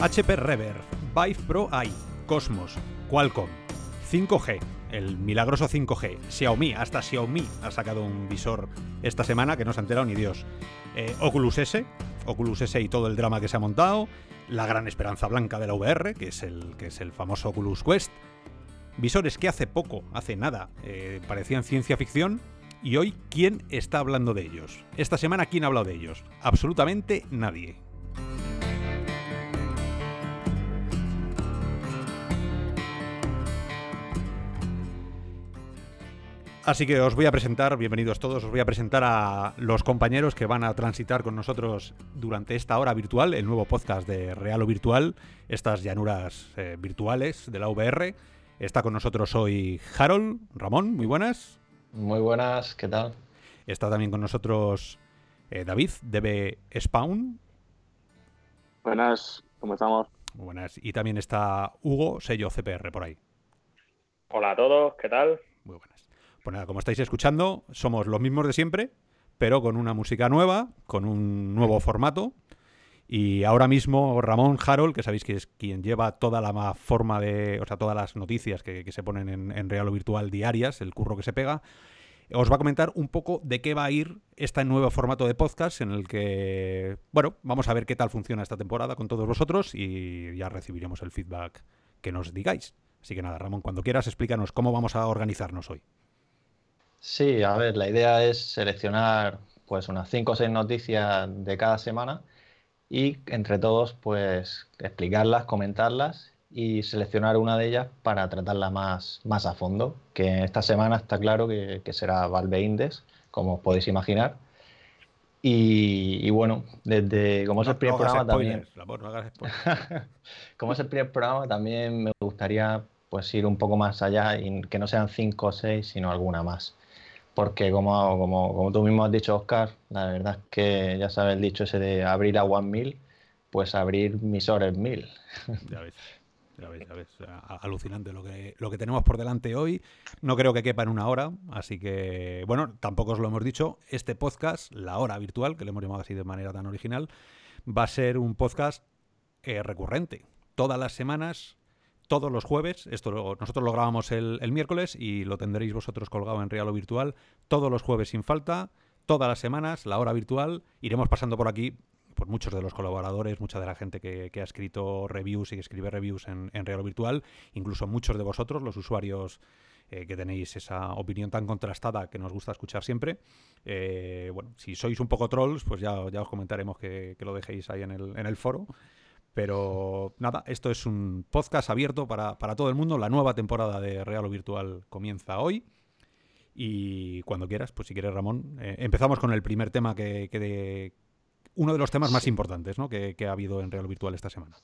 HP Reverb, Vive Pro i, Cosmos, Qualcomm, 5G, el milagroso 5G, Xiaomi, hasta Xiaomi ha sacado un visor esta semana que no se ha enterado ni Dios. Eh, Oculus S, Oculus S y todo el drama que se ha montado, la gran esperanza blanca de la VR, que es el, que es el famoso Oculus Quest. Visores que hace poco, hace nada, eh, parecían ciencia ficción. Y hoy, ¿quién está hablando de ellos? Esta semana, ¿quién ha hablado de ellos? Absolutamente nadie. Así que os voy a presentar, bienvenidos todos, os voy a presentar a los compañeros que van a transitar con nosotros durante esta hora virtual, el nuevo podcast de Real o Virtual, estas llanuras eh, virtuales de la VR. Está con nosotros hoy Harold, Ramón, muy buenas. Muy buenas, ¿qué tal? Está también con nosotros eh, David, DB Spawn. Buenas, ¿cómo estamos? Muy buenas. Y también está Hugo, sello CPR, por ahí. Hola a todos, ¿qué tal? Pues nada, como estáis escuchando, somos los mismos de siempre, pero con una música nueva, con un nuevo formato. Y ahora mismo Ramón Harold, que sabéis que es quien lleva toda la forma de, o sea, todas las noticias que, se ponen en, Real o Virtual diarias, el curro que se pega, os va a comentar un poco de qué va a ir este nuevo formato de podcast en el que, bueno, vamos a ver qué tal funciona esta temporada con todos vosotros y ya recibiremos el feedback que nos digáis. Así que nada, Ramón, cuando quieras, explícanos cómo vamos a organizarnos hoy. Sí, a ver, la idea es seleccionar pues unas 5 o 6 noticias de cada semana y entre todos pues explicarlas, comentarlas y seleccionar una de ellas para tratarla más, más a fondo, que esta semana está claro que, será Valve Index, como os podéis imaginar. Y, bueno, desde como es el primer programa también. como es el primer programa, también me gustaría pues ir un poco más allá y que no sean cinco o seis, sino alguna más porque como, como, como, tú mismo has dicho, Oscar, la verdad es que ya sabes el dicho ese de abrir agua en mil, pues abrir misores mil. Ya ves. Ya ves, ya ves. Alucinante lo que, lo que tenemos por delante hoy. No creo que quepa en una hora, así que, bueno, tampoco os lo hemos dicho. Este podcast, la hora virtual, que le hemos llamado así de manera tan original, va a ser un podcast eh, recurrente. Todas las semanas todos los jueves. Esto nosotros lo grabamos el, miércoles y lo tendréis vosotros colgado en Real o Virtual todos los jueves sin falta, todas las semanas, la hora virtual. Iremos pasando por aquí por muchos de los colaboradores, mucha de la gente que, ha escrito reviews y que escribe reviews en, Real o Virtual, incluso muchos de vosotros, los usuarios eh, que tenéis esa opinión tan contrastada que nos gusta escuchar siempre. Eh, bueno, si sois un poco trolls, pues ya, ya os comentaremos que, lo dejéis ahí en el, en el foro. Pero nada, esto es un podcast abierto para, todo el mundo. La nueva temporada de Real o Virtual comienza hoy. Y cuando quieras, pues si quieres, Ramón, eh, empezamos con el primer tema que, de, uno de los temas más importantes ¿no? que, ha habido en Real o Virtual esta semana.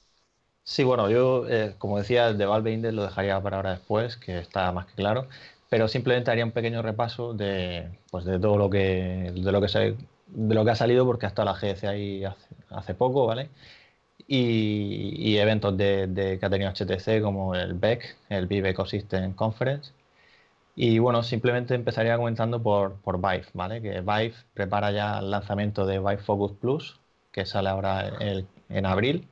Sí, bueno, yo, eh, como decía, el de Valve Index lo dejaría para ahora después, que está más que claro, pero simplemente haría un pequeño repaso de, pues de todo lo que, de lo que, se, de lo que ha salido, porque hasta la GC ahí hace, hace poco, ¿vale? Y, eventos de, que ha tenido HTC como el BEC, el Vive Ecosystem Conference. Y bueno, simplemente empezaría comentando por, por Vive, ¿vale? Que Vive prepara ya el lanzamiento de Vive Focus Plus, que sale ahora en abril.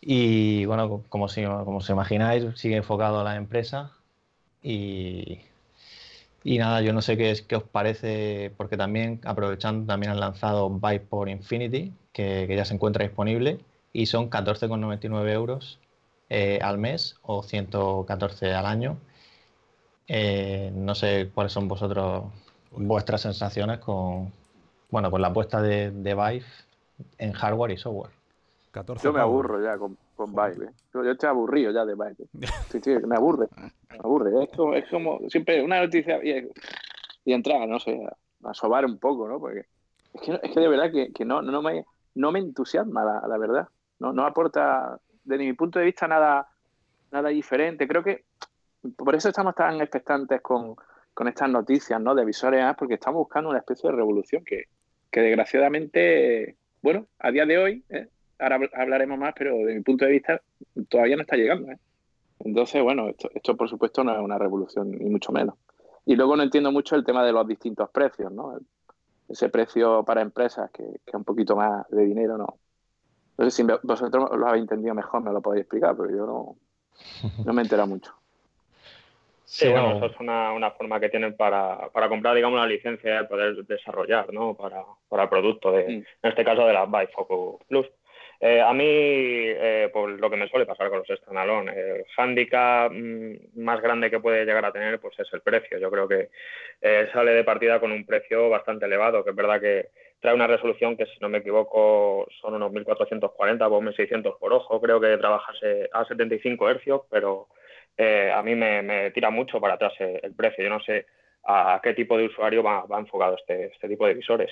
Y bueno, como si, como os imagináis, sigue enfocado a la empresa. Y, y nada, yo no sé qué, qué os parece, porque también, aprovechando, también han lanzado Vive por Infinity, que, que ya se encuentra disponible y son 14,99 euros eh, al mes o 114 al año. Eh, no sé cuáles son vosotros vuestras sensaciones con bueno con la apuesta de, de Vive en hardware y software. yo me aburro ya con, con Vive. ¿eh? Yo, estoy aburrido ya de Vive. Sí, sí, me aburre. Me aburre. Es como, es como siempre una noticia y, y entrar, no sé, a, sobar un poco, ¿no? Porque es que, es que de verdad que, que no, no, me, no me entusiasma, la, la verdad no, no aporta, desde mi punto de vista, nada, nada diferente. Creo que por eso estamos tan expectantes con, estas noticias ¿no? de visores porque estamos buscando una especie de revolución que, desgraciadamente, bueno, a día de hoy, ¿eh? ahora hablaremos más, pero de mi punto de vista todavía no está llegando. ¿eh? Entonces, bueno, esto, esto por supuesto no es una revolución, ni mucho menos. Y luego no entiendo mucho el tema de los distintos precios, ¿no? Ese precio para empresas que, que un poquito más de dinero, no, No sé si vosotros lo habéis entendido mejor, me lo podéis explicar, pero yo no, no me he enterado mucho. Sí, bueno, eso es una, una forma que tienen para, para, comprar, digamos, la licencia y poder desarrollar, ¿no? Para, para el producto, de, mm. en este caso de la Bifocal Plus. Eh, a mí, eh, por lo que me suele pasar con los standalone, el handicap mm, más grande que puede llegar a tener pues es el precio. Yo creo que eh, sale de partida con un precio bastante elevado, que es verdad que trae una resolución que, si no me equivoco, son unos 1440 o 1600 por ojo. Creo que trabajase a 75 hercios, pero eh, a mí me, tira mucho para atrás el precio. Yo no sé a qué tipo de usuario va, enfocado este, este tipo de visores.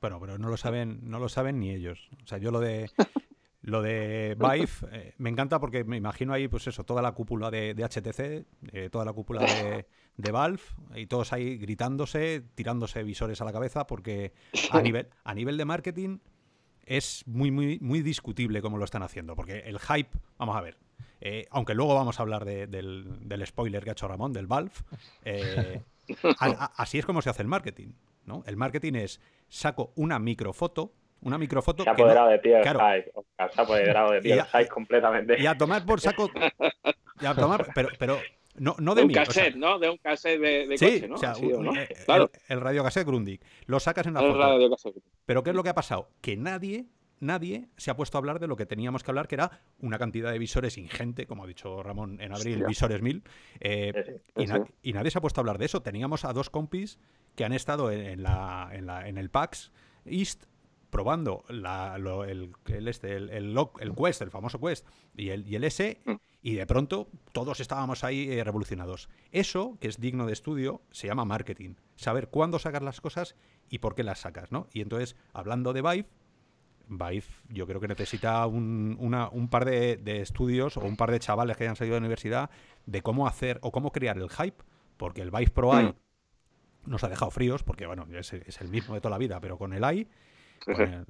Bueno, pero no lo saben, no lo saben ni ellos. O sea, yo lo de lo de Vive eh, me encanta porque me imagino ahí, pues eso, toda la cúpula de, HTC, eh, toda la cúpula de, de, Valve, y todos ahí gritándose, tirándose visores a la cabeza, porque a nivel, a nivel de marketing es muy, muy, muy discutible cómo lo están haciendo. Porque el hype, vamos a ver, eh, aunque luego vamos a hablar del, spoiler que ha hecho Ramón, del Valve, eh, así es como se hace el marketing. ¿no? El marketing es, saco una microfoto, una microfoto... Se ha apoderado de ti el hype, se ha apoderado de ti el hype completamente. Y a tomar por saco... Y a tomar, pero, pero no, no de, un cassette, ¿no? De un cassette de, coche, ¿no? O sea, eh, el, el, radio cassette Grundig. Lo sacas en la foto. Pero ¿qué es lo que ha pasado? Que nadie nadie se ha puesto a hablar de lo que teníamos que hablar, que era una cantidad de visores ingente, como ha dicho Ramón en abril, visores mil, eh, y, nadie se ha puesto a hablar de eso. Teníamos a dos compis que han estado en, la, en, la, en el PAX East probando el, este, el, el, Quest, el famoso Quest, y el, y el S, mm. Y de pronto todos estábamos ahí eh, revolucionados. Eso, que es digno de estudio, se llama marketing. Saber cuándo sacas las cosas y por qué las sacas, ¿no? Y entonces, hablando de Vive, Vive yo creo que necesita un, un par de, estudios o un par de chavales que hayan salido de la universidad de cómo hacer o cómo crear el hype, porque el Vive Pro AI mm. nos ha dejado fríos, porque bueno, es, el mismo de toda la vida, pero con el AI...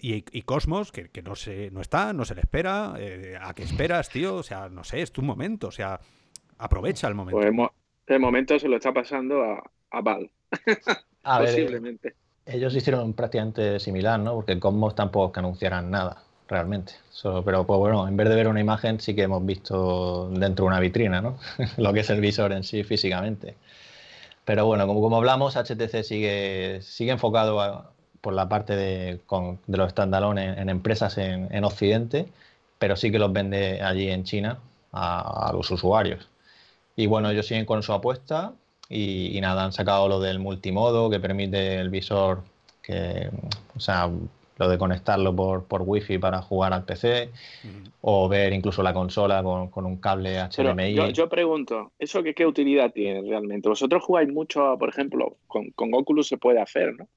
y, Cosmos, que, no se, no está, no se le espera. Eh, ¿A qué esperas, tío? O sea, no sé, es tu momento. O sea, aprovecha el momento. Pues el momento se lo está pasando a, a Val. Posiblemente ellos hicieron prácticamente similar, ¿no? Porque Cosmos tampoco que anunciaran nada, realmente. pero pues bueno, en vez de ver una imagen, sí que hemos visto dentro de una vitrina, ¿no? Lo que es el visor en sí físicamente. Pero bueno, como, como hablamos, HTC sigue, sigue enfocado por la parte de, de los standalone en, empresas en, Occidente, pero sí que los vende allí en China a, a los usuarios. Y bueno, ellos siguen con su apuesta y, nada, han sacado lo del multimodo que permite el visor, que, o sea, lo de conectarlo por, por wifi para jugar al PC o ver incluso la consola con, un cable HDMI. yo, pregunto, ¿eso qué, qué, utilidad tiene realmente? Vosotros jugáis mucho, por ejemplo, con, con Oculus se puede hacer, ¿no?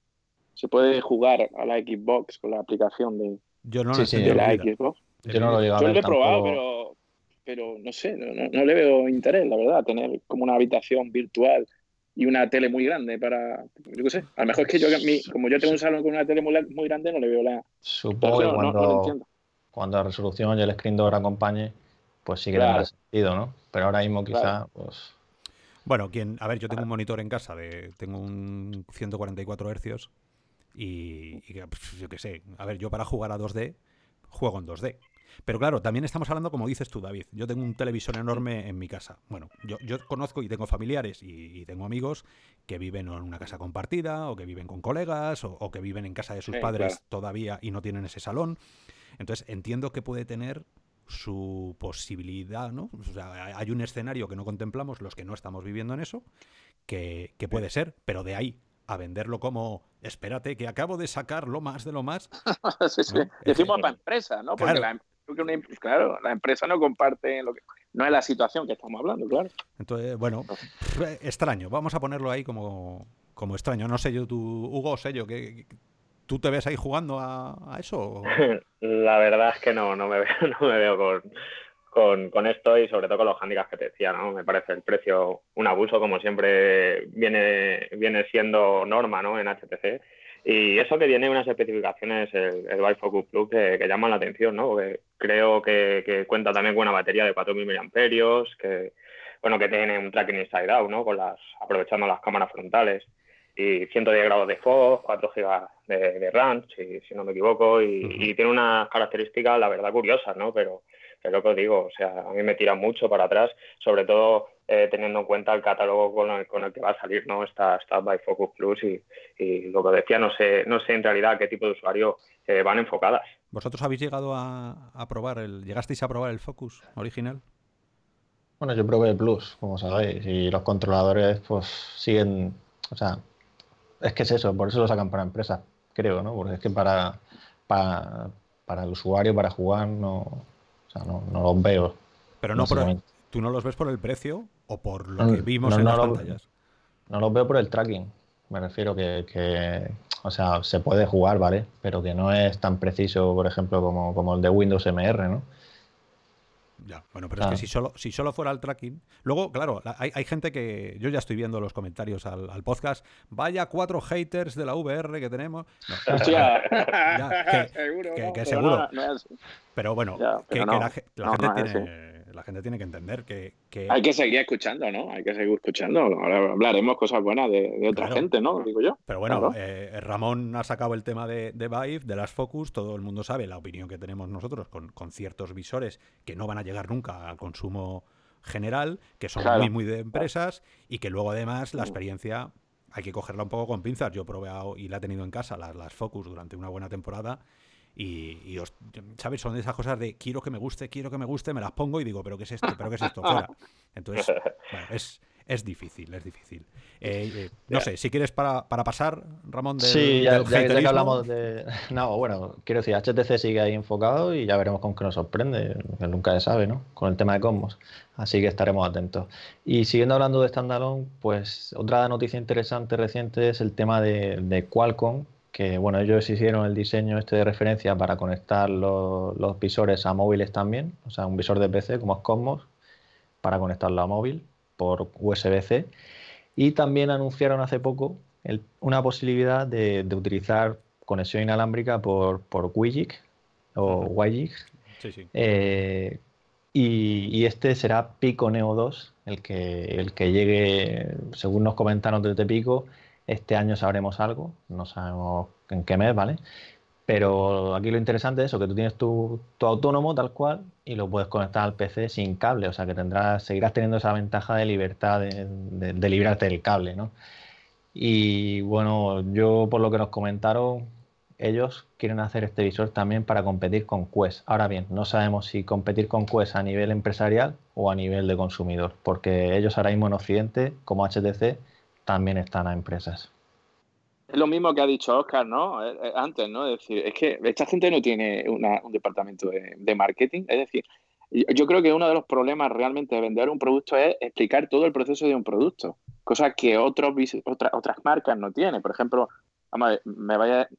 Se puede jugar a la Xbox con la aplicación de, yo no de la Xbox. Yo no lo, yo lo he probado, pero pero no sé, no, le veo interés, la verdad, tener como una habitación virtual y una tele muy grande para, yo qué sé, a lo mejor es que yo, como yo tengo un salón con una tele muy, muy grande, no le veo la... Supongo que cuando, cuando la resolución y el screen door acompañe, pues sí que claro. sentido, ¿no? Pero ahora mismo quizá, pues... Bueno, quien, a ver, yo tengo un monitor en casa, de, tengo un 144 hercios y, y pues, yo qué sé, a ver, yo para jugar a 2D juego en 2D. Pero claro, también estamos hablando, como dices tú, David. Yo tengo un televisor enorme en mi casa. Bueno, yo, conozco y tengo familiares y, tengo amigos que viven en una casa compartida o que viven con colegas o, que viven en casa de sus padres todavía y no tienen ese salón. Entonces entiendo que puede tener su posibilidad, ¿no? O sea, hay un escenario que no contemplamos los que no estamos viviendo en eso, que, puede ser, pero de ahí a venderlo como, espérate, que acabo de sacar lo más de lo más. sí, sí. Decimos para empresa, ¿no? Porque la, em, claro, la empresa no comparte lo que. No es la situación que estamos hablando, claro. Entonces, bueno, extraño. Vamos a ponerlo ahí como, como extraño. No sé yo, tú, Hugo, sé yo, que, ¿tú te ves ahí jugando a, eso? La verdad es que no, no me veo, no me veo con, con, con, esto y sobre todo con los handicaps que te decía, ¿no? Me parece el precio un abuso, como siempre viene, viene siendo norma, ¿no? En HTC. Y eso que tiene unas especificaciones, el, el Bifocus Plus, que, llaman la atención, ¿no? Porque creo que, cuenta también con una batería de 4.000 mAh, que, bueno, que tiene un tracking inside out, ¿no? Con las, aprovechando las cámaras frontales. y 110 grados de FOV, 4 GB de, RAM, si, no me equivoco, y, tiene unas características, la verdad, curiosas, ¿no? Pero es lo que os digo, o sea, a mí me tira mucho para atrás, sobre todo eh, teniendo en cuenta el catálogo con el, con el, que va a salir, ¿no? Esta, esta Focus Plus y, lo que decía, no sé, no sé en realidad qué tipo de usuario eh, van enfocadas. ¿Vosotros habéis llegado a, probar el, llegasteis a probar el Focus original? Bueno, yo probé el Plus, como sabéis, y los controladores pues siguen, o sea, es que es eso, por eso lo sacan para empresas, creo, ¿no? Porque es que para, para, para el usuario, para jugar, no, o sea, no, no los veo. Pero no, por, ¿tú no los ves por el precio o por lo que vimos en las pantallas? No los veo por el tracking. Me refiero que, que, o sea, se puede jugar, ¿vale? Pero que no es tan preciso, por ejemplo, como, como el de Windows MR, ¿no? Ya, bueno, pero es que ah. si solo, si solo fuera el tracking. Luego, claro, hay, hay gente que. Yo ya estoy viendo los comentarios al, podcast. Vaya cuatro haters de la VR que tenemos. Hostia. que, seguro. Que, seguro. pero bueno, que, la, gente tiene la gente tiene que entender que, Hay que seguir escuchando, ¿no? Hay que seguir escuchando. Ahora hablaremos cosas buenas de, otra gente, ¿no? Digo yo. Pero bueno, eh, Ramón ha sacado el tema de, de Vive, de las Focus, todo el mundo sabe la opinión que tenemos nosotros con, ciertos visores que no van a llegar nunca al consumo general, que son muy, muy de empresas y que luego además la mm. experiencia hay que cogerla un poco con pinzas. Yo he probado y la he tenido en casa, las, las Focus, durante una buena temporada y, ¿sabes? Son esas cosas de quiero que me guste, quiero que me guste, me las pongo y digo, ¿pero qué es esto? ¿Pero qué es esto? Fuera. Entonces, bueno, es, es difícil, es difícil. Eh, eh, no sé, si quieres para, para pasar, Ramón, del, Sí, ya, que hablamos de... No, bueno, quiero decir, HTC sigue ahí enfocado y ya veremos con qué nos sorprende, que nunca se sabe, ¿no? Con el tema de Cosmos. Así que estaremos atentos. Y siguiendo hablando de standalone, pues otra noticia interesante reciente es el tema de, de Qualcomm, que bueno, ellos hicieron el diseño este de referencia para conectar los, visores a móviles también, o sea, un visor de PC como es Cosmos, para conectarlo a móvil por USB-C. Y también anunciaron hace poco una posibilidad de, utilizar conexión inalámbrica por, por WiGig o WiGig. Eh, y, este será Pico Neo 2, el que, el que llegue, según nos comentaron desde Pico, este año sabremos algo, no sabemos en qué mes, ¿vale? Pero aquí lo interesante es eso, que tú tienes tu, autónomo tal cual y lo puedes conectar al PC sin cable, o sea que tendrás, seguirás teniendo esa ventaja de libertad de, librarte del cable, ¿no? Y bueno, yo por lo que nos comentaron, ellos quieren hacer este visor también para competir con Quest. Ahora bien, no sabemos si competir con Quest a nivel empresarial o a nivel de consumidor, porque ellos ahora mismo en Occidente, como HTC, también están a empresas. Es lo mismo que ha dicho Oscar, ¿no? Eh, eh, antes, ¿no? Es decir, es que esta gente no tiene un departamento de, marketing. Es decir, yo creo que uno de los problemas realmente de vender un producto es explicar todo el proceso de un producto, cosa que otros, otras marcas no tienen. Por ejemplo, me vaya,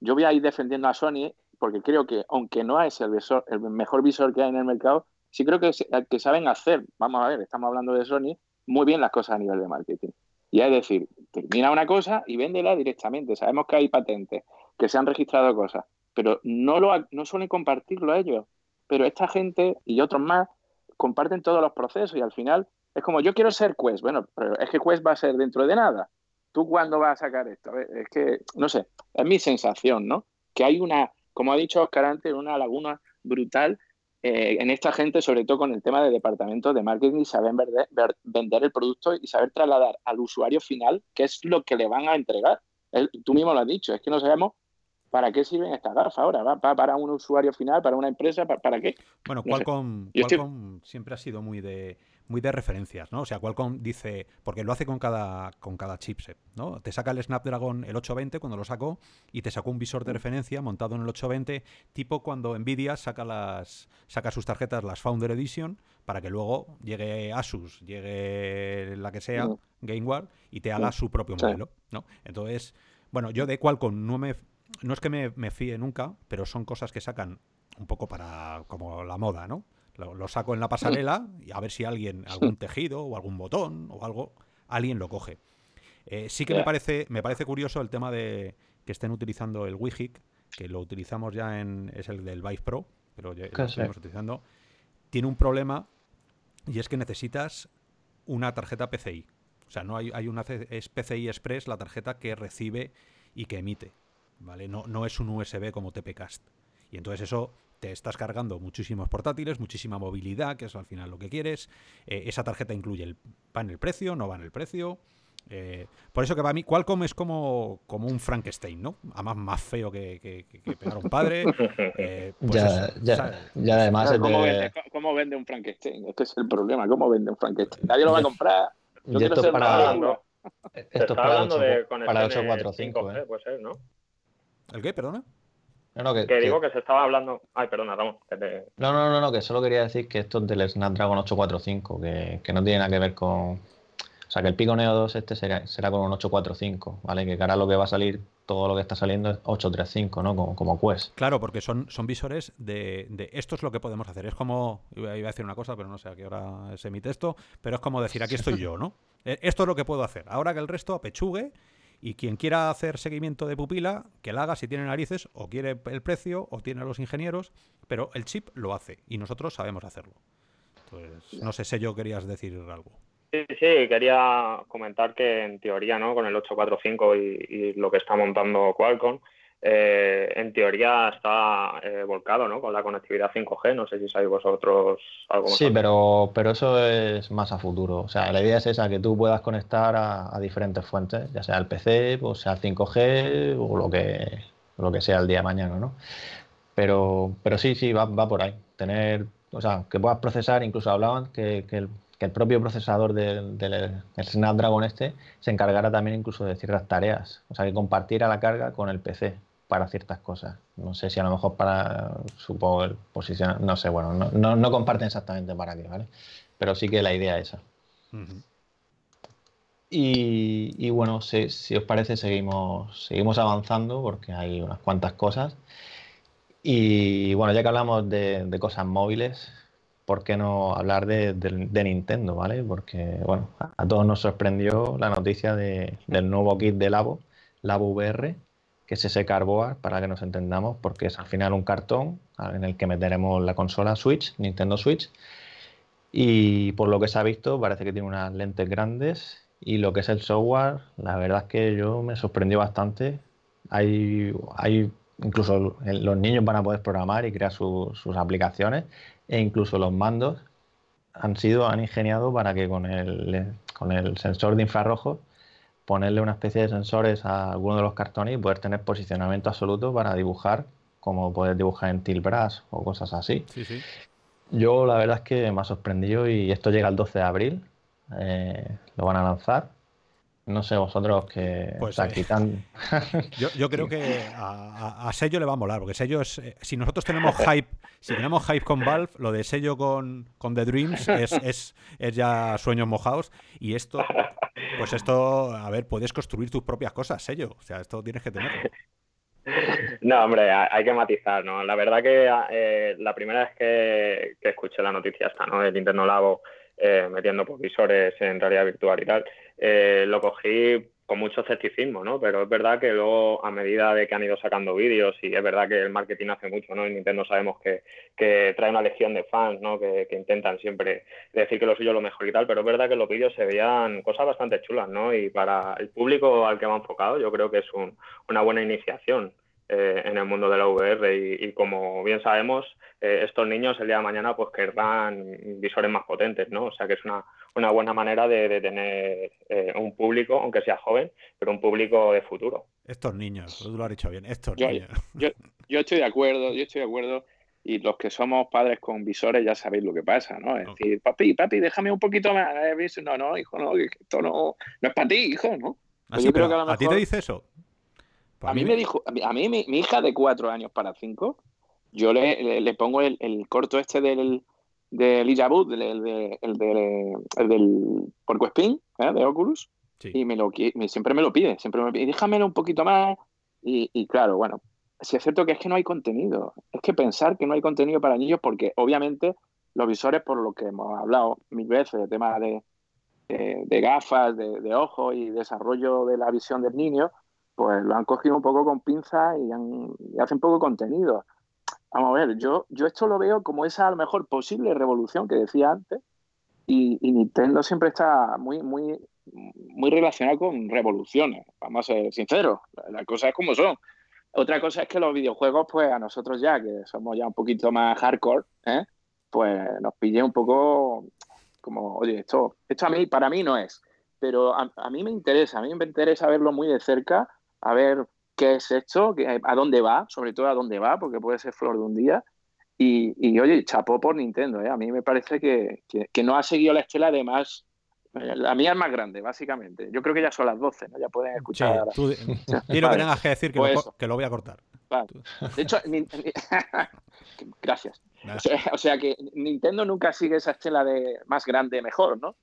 yo voy a ir defendiendo a Sony porque creo que, aunque no es el, el mejor visor que hay en el mercado, sí creo que, que saben hacer, vamos a ver, estamos hablando de Sony, muy bien las cosas a nivel de marketing. Y es decir, termina una cosa y véndela directamente. Sabemos que hay patentes, que se han registrado cosas, pero no, lo, no suelen compartirlo ellos. Pero esta gente y otros más comparten todos los procesos y al final es como yo quiero ser Quest. Bueno, pero es que Quest va a ser dentro de nada. ¿Tú cuándo vas a sacar esto? Es que, no sé, es mi sensación, ¿no? Que hay una, como ha dicho Oscar antes, una laguna brutal eh, en esta gente, sobre todo con el tema de departamentos de marketing, saben vender, el producto y saber trasladar al usuario final qué es lo que le van a entregar. tú mismo lo has dicho, es que no sabemos para qué sirven estas gafas ahora. ¿Va? ¿Para un usuario final, para una empresa? ¿Para, qué? Bueno, Qualcomm siempre ha sido muy de muy de referencias, ¿no? O sea, Qualcomm dice, porque lo hace con cada, con cada chipset, ¿no? Te saca el Snapdragon el 820 cuando lo sacó y te sacó un visor de mm. referencia montado en el 820, tipo cuando Nvidia saca las saca sus tarjetas, las Founder Edition, para que luego llegue Asus, llegue la que sea, mm. GameWare, y te haga mm. su propio modelo, ¿no? Entonces, bueno, yo de Qualcomm no me no es que me, me fíe nunca, pero son cosas que sacan un poco para como la moda, ¿no? Lo, saco en la pasarela y a ver si alguien, algún tejido o algún botón o algo, alguien lo coge. Eh, sí que me parece, me parece curioso el tema de que estén utilizando el WIGIC, que lo utilizamos ya en, es el del Vive Pro, pero ya lo estamos utilizando. Tiene un problema y es que necesitas una tarjeta PCI. O sea, no hay, hay una es PCI Express la tarjeta que recibe y que emite. ¿Vale? No, no es un USB como TPCast. Y entonces eso te estás cargando muchísimos portátiles, muchísima movilidad, que es al final lo que quieres. Eh, esa tarjeta incluye el, va en el precio, no va en el precio. Eh, por eso que para mí Qualcomm es como, como un Frankenstein, ¿no? Además más feo que, que, pegar a un padre. Eh, pues ya, ya, ya, además... ¿Cómo, vende, ¿Cómo, vende, un Frankenstein? Este es el problema. ¿Cómo vende un Frankenstein? Nadie lo va a comprar. Yo quiero ser para, esto es para, 8, para 845, ¿eh? Puede ser, ¿no? ¿El qué? Perdona que, digo que se estaba hablando. Ay, perdona, Ramón. No, no, no, no, que solo quería decir que esto es del Snapdragon 845, que, que no tiene nada que ver con. O sea, que el Pico Neo 2 este será, será con un 845, ¿vale? Que ahora lo que va a salir, todo lo que está saliendo es 835, ¿no? Como, como Quest. Claro, porque son, son visores de, de, esto es lo que podemos hacer. Es como, iba a decir una cosa, pero no sé a qué hora se emite esto, pero es como decir, aquí estoy yo, ¿no? Eh, esto es lo que puedo hacer. Ahora que el resto apechugue y quien quiera hacer seguimiento de pupila, que la haga si tiene narices, o quiere el precio, o tiene a los ingenieros, pero el chip lo hace y nosotros sabemos hacerlo. No sé si yo querías decir algo. Sí, sí, quería comentar que en teoría, ¿no? Con el 845 y, y lo que está montando Qualcomm, eh, en teoría está eh, volcado ¿no? con la conectividad 5G. No sé si sabéis vosotros algo más. Sí, pero, pero eso es más a futuro. O sea, la idea es esa, que tú puedas conectar a, diferentes fuentes, ya sea el PC, o sea el 5G o lo que, lo que sea el día de mañana, ¿no? Pero, pero sí, sí, va, va por ahí. Tener, o sea, que puedas procesar, incluso hablaban que, que el que el propio procesador del, Snapdragon este se encargara también incluso de ciertas tareas, o sea, que compartiera la carga con el PC para ciertas cosas. No sé si a lo mejor para, supongo, el posicionar, no sé, bueno, no, no, comparten exactamente para qué, ¿vale? Pero sí que la idea es esa. y, bueno, si, os parece, seguimos, seguimos avanzando porque hay unas cuantas cosas. Y bueno, ya que hablamos de, cosas móviles, ¿por qué no hablar de, Nintendo, ¿vale? Porque, bueno, a todos nos sorprendió la noticia del nuevo kit de Labo, Labo VR, que es ese cardboard, para que nos entendamos, porque es al final un cartón en el que meteremos la consola Switch, Nintendo Switch, y por lo que se ha visto parece que tiene unas lentes grandes y lo que es el software, la verdad es que yo me sorprendió bastante. Hay, hay incluso los niños van a poder programar y crear sus aplicaciones e incluso los mandos han sido han ingeniado para que con el, con el sensor de infrarrojo ponerle una especie de sensores a alguno de los cartones y poder tener posicionamiento absoluto para dibujar como poder dibujar en Tilbras o cosas así. Yo la verdad es que me ha sorprendido y esto llega el 12 de abril, eh, lo van a lanzar no sé vosotros que pues, eh, yo, creo que a, Sello le va a molar, porque Sello es. Eh, si nosotros tenemos hype, si tenemos hype con Valve, lo de Sello con, con The Dreams es, es, es, ya sueños mojados. Y esto, pues esto, a ver, puedes construir tus propias cosas, Sello. O sea, esto tienes que tenerlo. No, hombre, hay que matizar, ¿no? La verdad que eh, la primera vez que, que, escuché la noticia esta, ¿no? El Nintendo Labo eh, metiendo visores en realidad virtual y tal, eh, lo cogí con mucho escepticismo, ¿no? Pero es verdad que luego, a medida de que han ido sacando vídeos, y es verdad que el marketing hace mucho, ¿no? En Nintendo sabemos que, trae una legión de fans, ¿no? Que, intentan siempre decir que lo suyo es lo mejor y tal, pero es verdad que los vídeos se veían cosas bastante chulas, ¿no? Y para el público al que va enfocado, yo creo que es una buena iniciación. Eh, en el mundo de la VR y, como bien sabemos, eh, estos niños el día de mañana pues querrán visores más potentes, ¿no? O sea que es una, una buena manera de, tener eh, un público, aunque sea joven, pero un público de futuro. Estos niños, tú lo has dicho bien, estos yo, niños. Yo, yo, estoy de acuerdo, yo estoy de acuerdo y los que somos padres con visores ya sabéis lo que pasa, ¿no? Es decir, papi, papi, déjame un poquito más. No, no, hijo, no, esto no, no es para ti, hijo, ¿no? Ah, yo creo que a, a ti te dice eso. Pues a mí me dijo, a mí mi, hija de cuatro años para cinco, yo le, le, pongo el, el, corto este del, del Ijabut, el, el, el, el, del Porco Spin, ¿eh? de Oculus, y me lo, siempre me lo pide, siempre me pide, déjamelo un poquito más. Y, y claro, bueno, si es cierto que es que no hay contenido. Es que pensar que no hay contenido para niños, porque obviamente los visores, por lo que hemos hablado mil veces, de tema de, de, gafas, de, de ojos y desarrollo de la visión del niño, pues lo han cogido un poco con pinzas y, hacen poco contenido. Vamos a ver, yo, yo esto lo veo como esa a lo mejor posible revolución que decía antes y, Nintendo siempre está muy, muy muy relacionado con revoluciones, vamos a ser sinceros, las cosas como son. Otra cosa es que los videojuegos, pues a nosotros ya, que somos ya un poquito más hardcore, ¿eh? pues nos pille un poco como, oye, esto, esto a mí, para mí no es, pero a, mí me interesa, a mí me interesa verlo muy de cerca, a ver qué es esto, a dónde va, sobre todo a dónde va, porque puede ser flor de un día. Y, oye, chapó por Nintendo, ¿eh? a mí me parece que, que, no ha seguido la estela de más la mía es más grande, básicamente. Yo creo que ya son las 12, ¿no? Ya pueden escuchar. Sí, tú, quiero que tengas que decir que, lo, pues que, lo, voy a cortar. De hecho, gracias. O sea, que Nintendo nunca sigue esa estela de más grande, mejor, ¿no?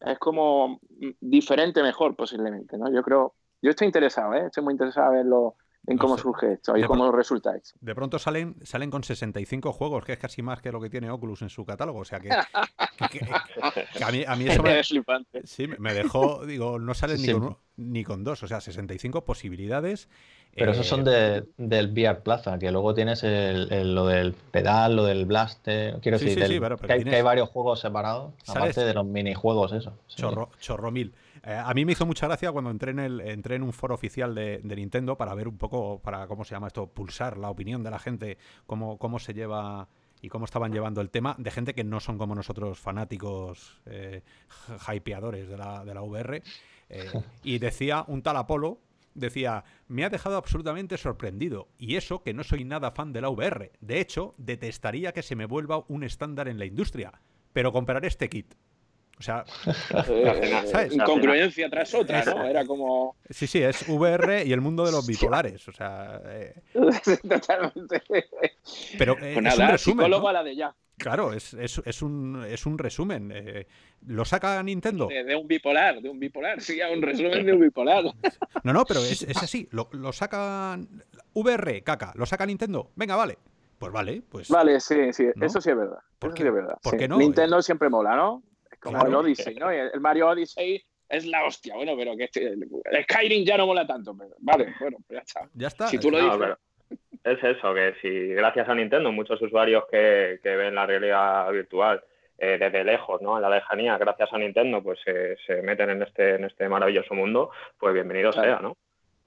Es como diferente, mejor, posiblemente, ¿no? Yo creo. Yo estoy interesado, ¿eh? Estoy muy interesado a verlo en cómo surge esto y cómo resulta esto. De pronto salen, salen con 65 juegos, que es casi más que lo que tiene Oculus en su catálogo. O sea que, a, mí, a, mí, eso me, sí, me dejó, digo, no salen ni, con, ni con dos, o sea, 65 posibilidades. Pero esos son eh, de, del VR Plaza, que luego tienes el, lo del pedal, lo del blaster. Quiero decir, que, hay, varios juegos separados, aparte de los minijuegos, eso. Chorro, chorro mil. Eh, a mí me hizo mucha gracia cuando entré en, el, entré en un foro oficial de, Nintendo para ver un poco, para cómo se llama esto, pulsar la opinión de la gente, cómo, cómo se lleva y cómo estaban llevando el tema de gente que no son como nosotros fanáticos eh, hypeadores de la, de la VR. Eh, y decía un tal Apolo, decía, me ha dejado absolutamente sorprendido. Y eso que no soy nada fan de la VR. De hecho, detestaría que se me vuelva un estándar en la industria. Pero compraré este kit. O sea, incongruencia tras otra, ¿no? Era como. Sí, sí, es VR y el mundo de los bipolares. O sea. Eh, Totalmente. Pero eh, pues nada, es un resumen, a la de ya. Claro, es, es, es, un, es un resumen. Eh, ¿Lo saca Nintendo? De, un bipolar, de un bipolar, sí, un resumen de un bipolar. No, no, pero es, es así. Lo, lo saca VR, caca. ¿Lo saca Nintendo? Venga, vale. Pues vale, pues. Vale, sí, sí, eso sí es verdad. ¿Por qué? es verdad. ¿Por qué no? Nintendo siempre mola, ¿no? Como el Odyssey, ¿no? El Mario Odyssey es la hostia, bueno, pero que este, el Skyrim ya no mola tanto. Pero, vale, bueno, pues ya está. Ya está. Si tú lo dices. es eso, que si gracias a Nintendo muchos usuarios que, que ven la realidad virtual eh, desde lejos, ¿no? En la lejanía, gracias a Nintendo, pues se meten en este, en este maravilloso mundo, pues bienvenido sea, ¿no?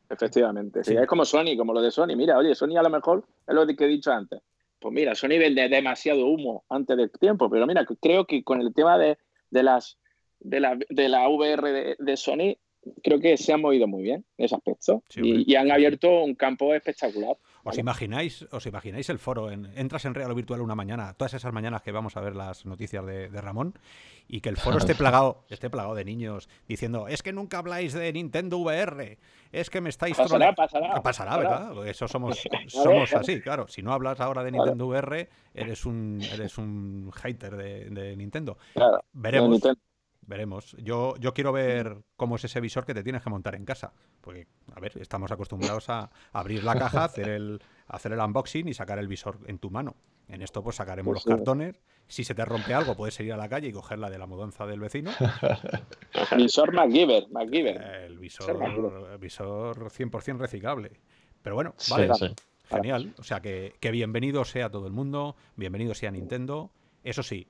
Efectivamente. Sí. Es como Sony, como lo de Sony. Mira, oye, Sony a lo mejor es lo que he dicho antes. Pues mira, Sony vende demasiado humo antes del tiempo, pero mira, creo que con el tema de, de las de la, de la VR de, Sony, creo que se han movido muy bien en ese aspecto y, han abierto un campo espectacular. ¿Os imagináis, os imagináis el foro? En, entras en Real Virtual una mañana, todas esas mañanas que vamos a ver las noticias de, Ramón, y que el foro esté plagado, esté plagado de niños diciendo, es que nunca habláis de Nintendo VR, es que me estáis pasará, pasará, pasará, ¿verdad? Eso somos, somos así, claro. Si no hablas ahora de Nintendo VR, eres un, eres un hater de, Nintendo. Veremos. Veremos. Yo, yo quiero ver cómo es ese visor que te tienes que montar en casa. Porque, a ver, estamos acostumbrados a abrir la caja, hacer el, hacer el unboxing y sacar el visor en tu mano. En esto, pues sacaremos pues los cartones. Si se te rompe algo, puedes ir a la calle y cogerla de la mudanza del vecino. visor MacGyver. El visor, visor 100% reciclable. Pero bueno, vale. Genial. O sea que, que bienvenido sea todo el mundo, bienvenido sea Nintendo. Eso sí,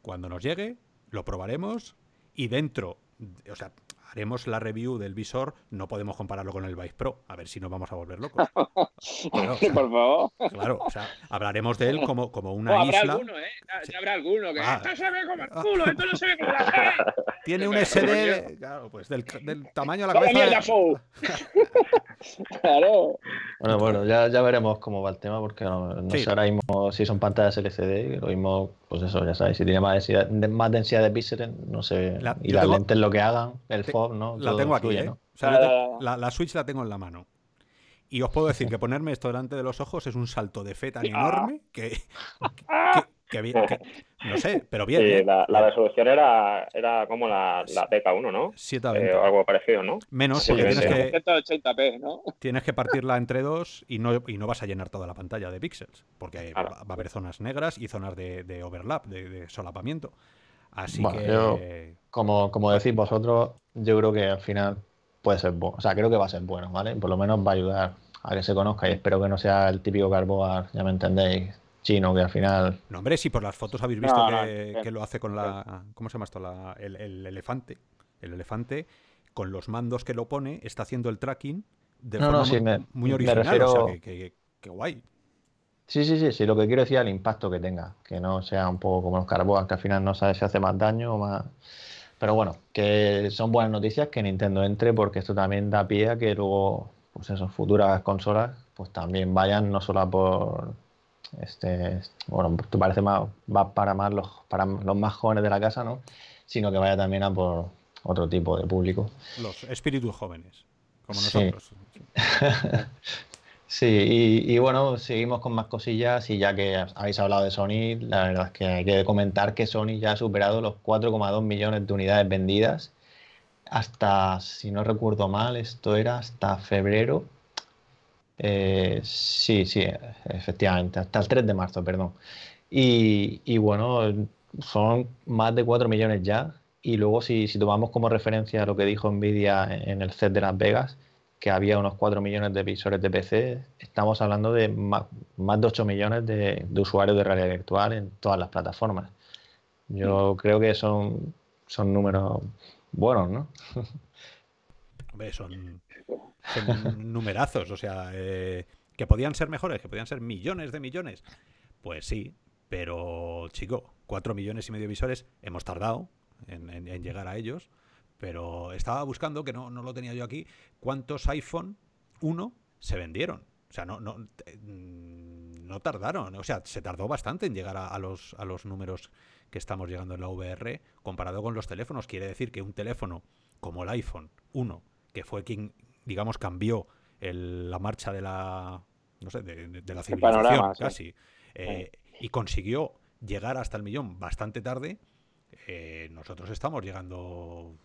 cuando nos llegue, lo probaremos y dentro, o sea, haremos la review del visor, no podemos compararlo con el Vice Pro, a ver si nos vamos a volver locos. Por favor. Claro, o sea, hablaremos de él como, como una o habrá isla. Alguno, ¿eh? Ya, habrá alguno que ah. esto se ve como el culo, esto no se ve como la Tiene un SD, claro, pues del, del tamaño de la cabeza. claro. Bueno, bueno, ya, ya veremos cómo va el tema, porque no, no sé ahora mismo si son pantallas LCD, lo mismo, pues eso, ya sabéis, si tiene más densidad, más densidad de píxeles, no sé, y las lentes lo que hagan, el FOB, ¿no? La tengo aquí, ¿eh? O sea, la, la, Switch la tengo en la mano. Y os puedo decir que ponerme esto delante de los ojos es un salto de fe tan enorme que, que, no sé, pero bien. Sí, la, resolución era, era como la, la TK1, ¿no? 7 a 20. Eh, algo parecido, ¿no? Menos, porque tienes que, 180p, ¿no? tienes que partirla entre dos y no, y no vas a llenar toda la pantalla de píxeles, porque va, a haber zonas negras y zonas de, de overlap, de, de, solapamiento. Así que... como, como decís vosotros, yo creo que al final puede ser bueno. O sea, creo que va a ser bueno, ¿vale? Por lo menos va a ayudar a que se conozca y espero que no sea el típico carboar, ya me entendéis, chino, que al final... No, hombre, si por las fotos habéis visto que, lo hace con la... ¿Cómo se llama esto? el, elefante. el elefante, con los mandos que lo pone, está haciendo el tracking de forma muy, original. o sea, que, guay. Sí, sí, sí, sí. Lo que quiero decir es el impacto que tenga. Que no sea un poco como los carboas, que al final no sabe si hace más daño o más. Pero bueno, que son buenas noticias que Nintendo entre porque esto también da pie a que luego, pues eso, futuras consolas, pues también vayan no solo por este, bueno, parece más, va para más los, para los más jóvenes de la casa, ¿no? Sino que vaya también a por otro tipo de público. Los espíritus jóvenes, como nosotros. Sí, y, bueno, seguimos con más cosillas y ya que habéis hablado de Sony, la verdad es que hay que comentar que Sony ya ha superado los 4,2 millones de unidades vendidas hasta, si no recuerdo mal, esto era hasta febrero. Eh, sí, sí, efectivamente, hasta el 3 de marzo, perdón. Y, y bueno, son más de 4 millones ya. Y luego si, si tomamos como referencia lo que dijo Nvidia en el set de Las Vegas, que había unos 4 millones de visores de PC, estamos hablando de más, de 8 millones de, usuarios de realidad virtual en todas las plataformas. Yo creo que son, son números buenos, ¿no? Son, numerazos, o sea, eh, que podían ser mejores, que podían ser millones de millones. Pues sí, pero chico, 4 millones y medio de visores, hemos tardado en llegar a ellos pero estaba buscando, que no, lo tenía yo aquí, cuántos iPhone 1 se vendieron. O sea, no, no, mm, no tardaron. O sea, se tardó bastante en llegar a, los, a los números que estamos llegando en la VR comparado con los teléfonos. Quiere decir que un teléfono como el iPhone 1, que fue quien, digamos, cambió la marcha de la, no sé, de, la civilización casi, eh, y consiguió llegar hasta el millón bastante tarde, eh, nosotros estamos llegando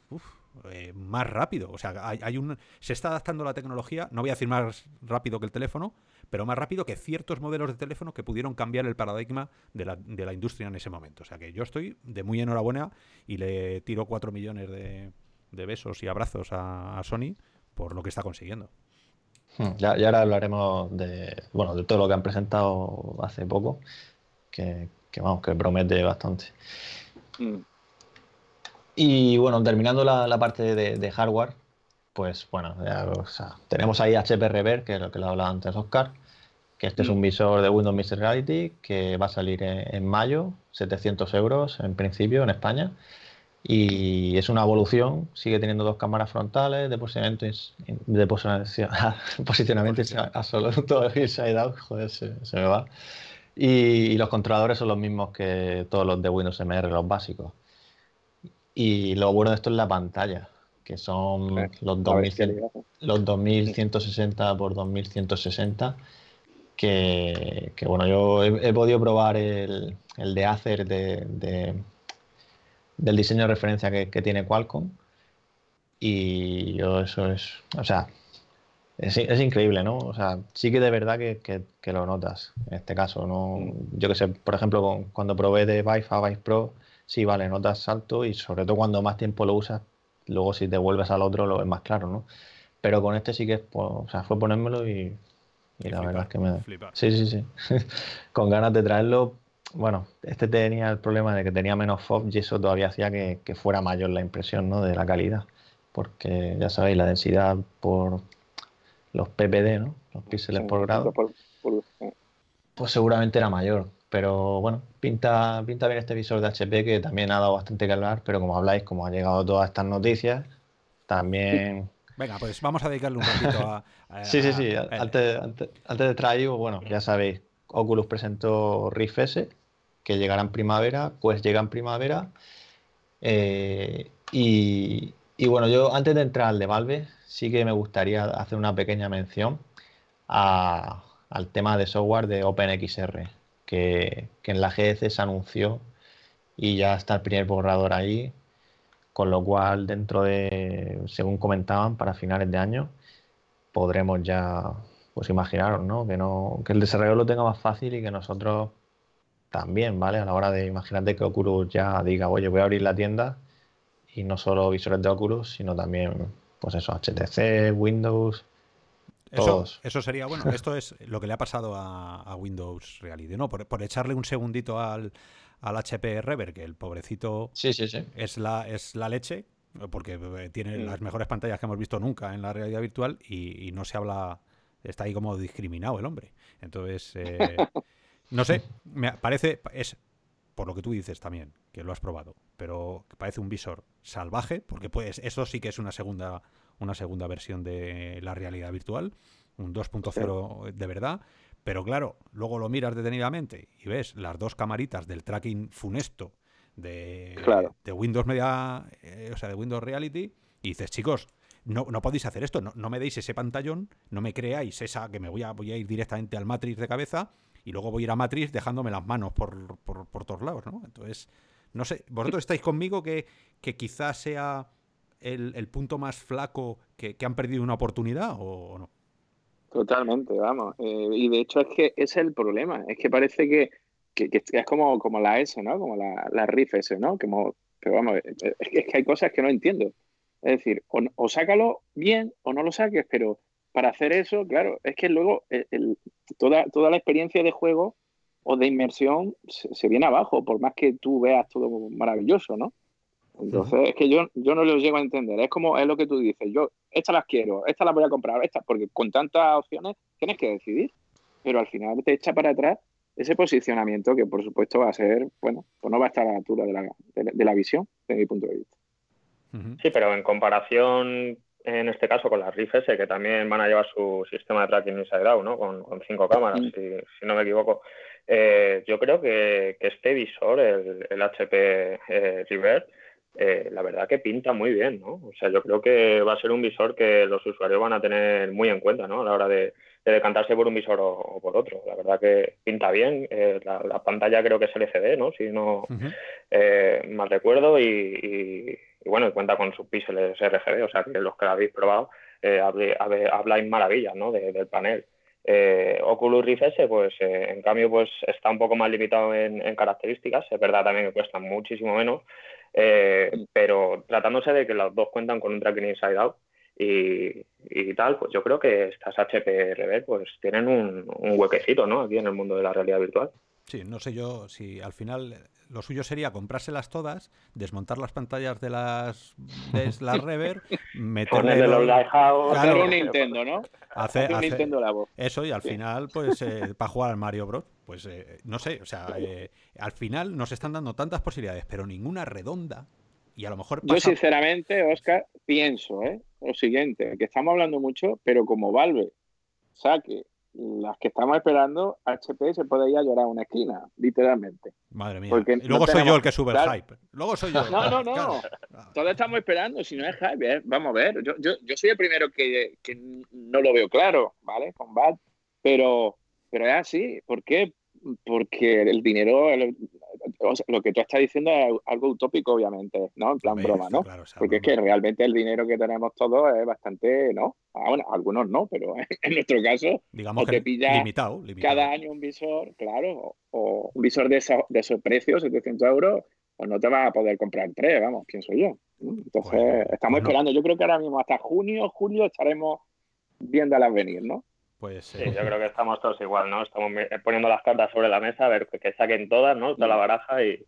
eh, más rápido. O sea, hay, un, se está adaptando la tecnología, no voy a decir más rápido que el teléfono, pero más rápido que ciertos modelos de teléfono que pudieron cambiar el paradigma de la, de la industria en ese momento. O sea que yo estoy de muy enhorabuena y le tiro cuatro millones de, besos y abrazos a, Sony por lo que está consiguiendo. Hmm, ya, ahora hablaremos de, bueno, de todo lo que han presentado hace poco, que, que vamos, que promete bastante. Mm. Y bueno, terminando la, parte de, hardware, pues bueno, tenemos ahí HP Rever, que es lo que lo hablaba antes Oscar, que este es un mm. visor de Windows Mixed Reality que va a salir en, mayo, 700 euros en principio en España. Y es una evolución, sigue teniendo dos cámaras frontales de posicionamiento, de posicionamiento, absoluto, inside out, joder, se me va. Y, los controladores son los mismos que todos los de Windows MR, los básicos. Y lo bueno de esto es la pantalla, que son los, 2160 por 2160. Que, que bueno, yo he, podido probar el, de Acer de, del diseño de referencia que, que tiene Qualcomm. Y yo eso es, o sea, es, increíble, ¿no? O sea, sí que de verdad que, lo notas en este caso, ¿no? Yo que sé, por ejemplo, cuando probé de Vive a Vive Pro, sí, vale, notas salto y sobre todo cuando más tiempo lo usas, luego si te vuelves al otro lo ves más claro, ¿no? Pero con este sí que, pues, o sea, fue ponérmelo y, la verdad es que me... Sí, sí, sí. con ganas de traerlo, bueno, este tenía el problema de que tenía menos FOB y eso todavía hacía que, que fuera mayor la impresión, ¿no? De la calidad porque ya sabéis, la densidad por, los PPD, ¿no? Los píxeles por grado. Pues seguramente era mayor. Pero bueno, pinta, pinta bien este visor de HP que también ha dado bastante que hablar, pero como habláis, como ha llegado todas estas noticias, también... Venga, pues vamos a dedicarle un ratito a... sí, sí, sí. Antes, de traer, bueno, ya sabéis, Oculus presentó Rift S, que llegará en primavera, pues llega en primavera. Eh, y, bueno, yo antes de entrar al de Valve, sí que me gustaría hacer una pequeña mención al tema de software de OpenXR, que, en la GEC se anunció y ya está el primer borrador ahí, con lo cual dentro de, según comentaban, para finales de año podremos ya, pues imaginaros, ¿no? Que, no, que el desarrollo lo tenga más fácil y que nosotros también, ¿vale? A la hora de imaginarte que Oculus ya diga, oye, voy a abrir la tienda y no solo visores de Oculus, sino también pues eso, HTC, Windows. Eso, eso, sería bueno. Esto es lo que le ha pasado a, Windows Reality, ¿no? Por, echarle un segundito al, al HP Rever, que el pobrecito sí, sí, sí. Es, la, es la leche. porque eh, tiene las mejores pantallas que hemos visto nunca en la realidad virtual y, no se habla, está ahí como discriminado el hombre. Entonces, eh, no sé, me parece, es por lo que tú dices también, que lo has probado, pero parece un visor salvaje, porque pues eso sí que es una segunda, una segunda versión de la realidad virtual, un 2.0 de verdad, pero claro, luego lo miras detenidamente y ves las dos camaritas del tracking funesto de, de Windows Media, eh, o sea, de Windows Reality, y dices, chicos, no, no podéis hacer esto, no, me deis ese pantallón, no me creáis esa que me voy a, voy a ir directamente al Matrix de cabeza y luego voy a ir a Matrix dejándome las manos por, por, todos lados, ¿no? Entonces, no sé, ¿vosotros estáis conmigo que, que quizás sea el, punto más flaco que, han perdido una oportunidad o no? Totalmente, vamos. Eh, y de hecho es que ese es el problema, es que parece que que, es como, como la S, ¿no? Como la, la RIF S, ¿no? Como, pero vamos, es que, hay cosas que no entiendo. Es decir, o, sácalo bien o no lo saques, pero para hacer eso, claro, es que luego toda, toda la experiencia de juego o de inmersión se, viene abajo, por más que tú veas todo maravilloso, ¿no? Entonces, es que yo, yo no lo llego a entender. Es como, es lo que tú dices, yo, estas las quiero, estas las voy a comprar, estas, porque con tantas opciones tienes que decidir, pero al final te echa para atrás ese posicionamiento que por supuesto va a ser, bueno, pues no va a estar a la altura de la, de, la visión, desde mi punto de vista. Sí, pero en comparación, en este caso, con las RIF S, que también van a llevar su sistema de tracking inside out, ¿no? Con, cinco cámaras, si, no me equivoco. Eh, yo creo que, este visor, el, HP eh, River, eh, la verdad que pinta muy bien, ¿no? O sea, yo creo que va a ser un visor que los usuarios van a tener muy en cuenta, ¿no? A la hora de, de decantarse por un visor o, por otro. La verdad que pinta bien. Eh, la, pantalla creo que es LCD, ¿no? Si no eh, mal recuerdo. Y, bueno, cuenta con sus píxeles RGB. O sea que los que la habéis probado eh, habláis maravillas ¿no? del panel. Oculus Rift S, pues en cambio, pues está un poco más limitado en, en, características. Es verdad también que cuesta muchísimo menos. pero tratándose de que los dos cuentan con un tracking inside out, y, tal, pues yo creo que estas HPRB pues tienen un, huequecito, ¿no? Aquí en el mundo de la realidad virtual. Sí, no sé yo si al final lo suyo sería comprárselas todas, desmontar las pantallas de las de la Rever, meterle los Lighthouse, hacer un Nintendo, ¿no? Hacer, un Nintendo la voz. Eso y al final pues eh, para jugar al Mario Bros, pues eh, no sé, o sea, eh, al final nos están dando tantas posibilidades, pero ninguna redonda y a lo mejor Yo sinceramente, Oscar, pienso ¿eh? Lo siguiente, que estamos hablando mucho, pero como Valve saque las que estamos esperando, HP se puede ir a llorar a una esquina, literalmente. Madre mía. y luego soy yo el que sube el hype. Luego soy yo. No, no, no. Todos estamos esperando, si no es hype, ¿eh? vamos a ver. Yo, yo, yo soy el primero que, que, no lo veo claro, ¿vale? Con Valve, pero, pero es así. ¿Por qué? Porque el dinero, lo que tú estás diciendo es algo utópico, obviamente, ¿no? En plan broma, ¿no? Porque es que realmente el dinero que tenemos todos es bastante, ¿no? Ah, bueno, algunos no, pero en nuestro caso, digamos que limitado, cada año un visor, claro, o, un visor de, de esos precios, 700 euros, pues no te vas a poder comprar tres, vamos, pienso yo. Entonces, estamos esperando. Yo creo que ahora mismo hasta junio, julio estaremos viéndolas venir, ¿no? Pues, sí, yo creo que estamos todos igual, ¿no? Estamos poniendo las cartas sobre la mesa, a ver que saquen todas, ¿no? Toda la baraja y,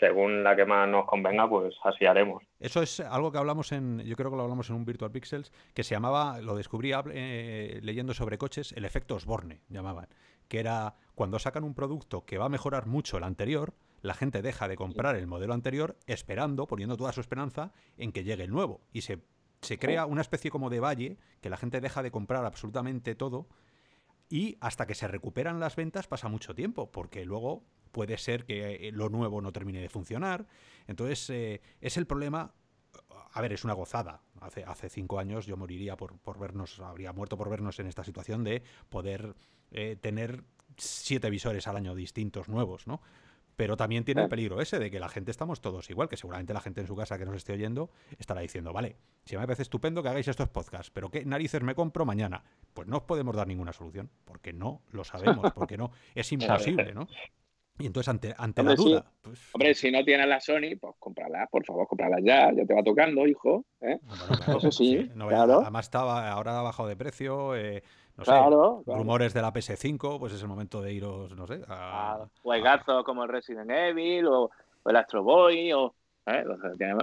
según la que más nos convenga, pues así haremos. Eso es algo que hablamos en, yo creo que lo hablamos en un Virtual Pixels, que se llamaba, lo descubrí eh, leyendo sobre coches, el efecto Osborne, llamaban, que era cuando sacan un producto que va a mejorar mucho el anterior, la gente deja de comprar el modelo anterior esperando, poniendo toda su esperanza en que llegue el nuevo y se se crea una especie como de valle que la gente deja de comprar absolutamente todo y hasta que se recuperan las ventas pasa mucho tiempo, porque luego puede ser que eh, lo nuevo no termine de funcionar. Entonces, eh, es el problema. A ver, es una gozada. Hace, hace cinco años yo moriría por, por vernos, habría muerto por vernos en esta situación de poder eh, tener siete visores al año distintos nuevos, ¿no? Pero también tiene el peligro ese de que la gente estamos todos igual, que seguramente la gente en su casa que nos esté oyendo estará diciendo, vale, si me parece estupendo que hagáis estos podcasts, pero ¿qué narices me compro mañana? Pues no os podemos dar ninguna solución, porque no lo sabemos, porque no, es imposible, ¿no? Y entonces, ante, ante la duda. Pues... Hombre, si no tienes la Sony, pues cómprala, por favor, cómprala ya, ya te va tocando, hijo. ¿eh? Eso sí, claro. Además, estaba, ahora ha bajado de precio. Eh, no claro, sé, rumores de la PS5, pues es el momento de iros, no sé, a... Juegazos como el Resident Evil o, el Astro Boy o ¿eh? tiene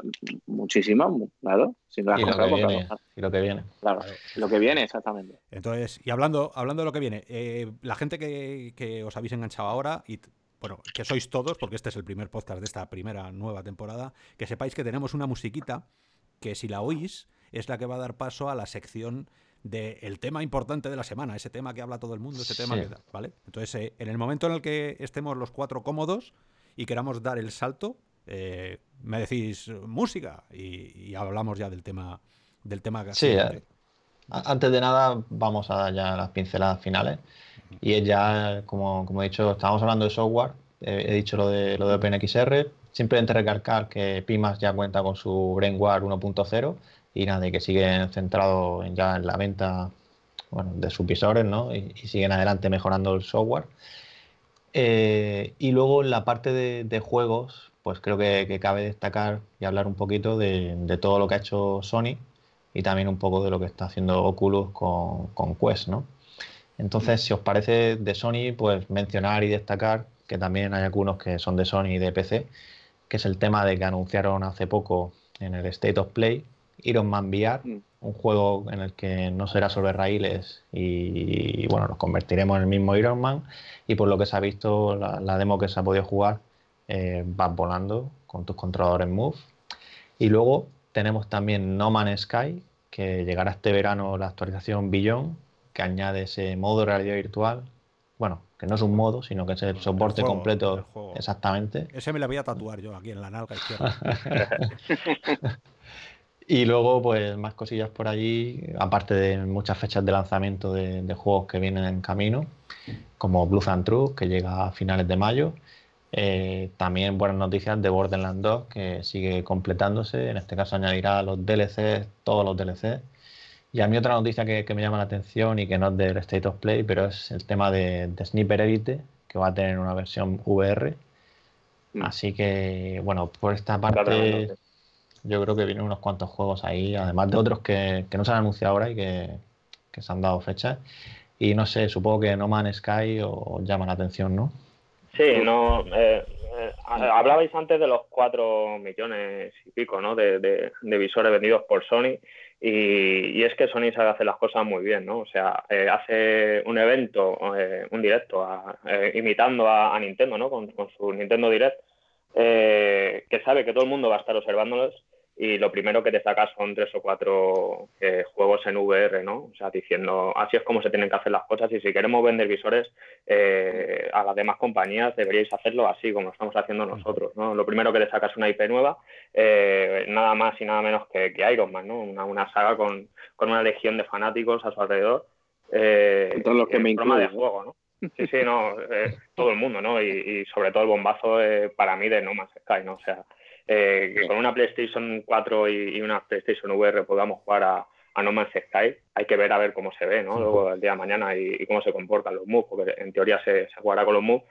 muchísimo, claro. y, lo que viene, y lo que viene. Claro, lo que viene, exactamente. Entonces, y hablando, hablando de lo que viene, eh, la gente que, que, os habéis enganchado ahora, y bueno, que sois todos, porque este es el primer podcast de esta primera nueva temporada, que sepáis que tenemos una musiquita que si la oís es la que va a dar paso a la sección del tema importante de la semana, ese tema que habla todo el mundo, ese tema que ¿vale? Entonces, eh, en el momento en el que estemos los cuatro cómodos y queramos dar el salto, eh, me decís música y, hablamos ya del tema del tema que Sí, eh, antes de nada vamos a dar ya las pinceladas finales y es ya, como, como he dicho, estábamos hablando de software, he dicho lo de, lo de OpenXR, simplemente recalcar que Pimas ya cuenta con su BrainWare 1.0 y nada, que siguen centrados ya en la venta bueno, de sus visores ¿no? y, siguen adelante mejorando el software. Eh, y luego en la parte de juegos, pues creo que, cabe destacar y hablar un poquito de, todo lo que ha hecho Sony y también un poco de lo que está haciendo Oculus con, Quest, ¿no? Entonces, si os parece de Sony, pues mencionar y destacar que también hay algunos que son de Sony y de PC, que es el tema de que anunciaron hace poco en el State of Play Iron Man VR, mm. un juego en el que no será sobre raíles y, bueno, nos convertiremos en el mismo Iron Man y por lo que se ha visto, la demo que se ha podido jugar, eh, vas volando con tus controladores Move. Y luego tenemos también No Man's Sky, que llegará este verano la actualización Beyond, que añade ese modo de realidad virtual. Bueno, que no es un modo, sino que es el soporte completo. Exactamente. Ese me lo voy a tatuar yo aquí en la nalga izquierda. y luego, pues más cosillas por allí, aparte de muchas fechas de lanzamiento de, de juegos que vienen en camino, como Blue and True, que llega a finales de mayo, eh, también buenas noticias de Borderlands 2 que sigue completándose. En este caso añadirá los DLCs, todos los DLCs. Y a mí otra noticia que, me llama la atención y que no es del State of Play, pero es el tema de, Sniper Elite, que va a tener una versión VR. Mm. Así que, bueno, por esta parte yo creo que vienen unos cuantos juegos ahí, además de otros que, no se han anunciado ahora y que, se han dado fechas. Y no sé, supongo que No Man's Sky os llama la atención, ¿no? Sí, no. Eh, eh, hablabais antes de los cuatro millones y pico ¿no? de, visores vendidos por Sony y, es que Sony sabe hacer las cosas muy bien, ¿no? O sea, eh, hace un evento, un directo, imitando a, Nintendo, ¿no? Con, con, su Nintendo Direct, que sabe que todo el mundo va a estar observándolos y lo primero que te sacas son tres o cuatro eh, juegos en VR, ¿no? O sea, diciendo, así es como se tienen que hacer las cosas y si queremos vender visores eh, a las demás compañías deberíais hacerlo así como estamos haciendo nosotros, ¿no? Lo primero que te sacas una IP nueva, eh, nada más y nada menos que, Iron Man, ¿no? Una, saga con, una legión de fanáticos a su alrededor. Eh, Todos los que me incluyen. de juego, ¿no? Sí, sí, no, todo el mundo, ¿no? Y, y sobre todo el bombazo para mí de No Man's Sky, ¿no? O sea, eh, que con una PlayStation 4 y, una PlayStation VR podamos jugar a, No Man's Sky, hay que ver a ver cómo se ve, ¿no? Luego el día de mañana y, cómo se comportan los moves, porque en teoría se, jugará con los moves,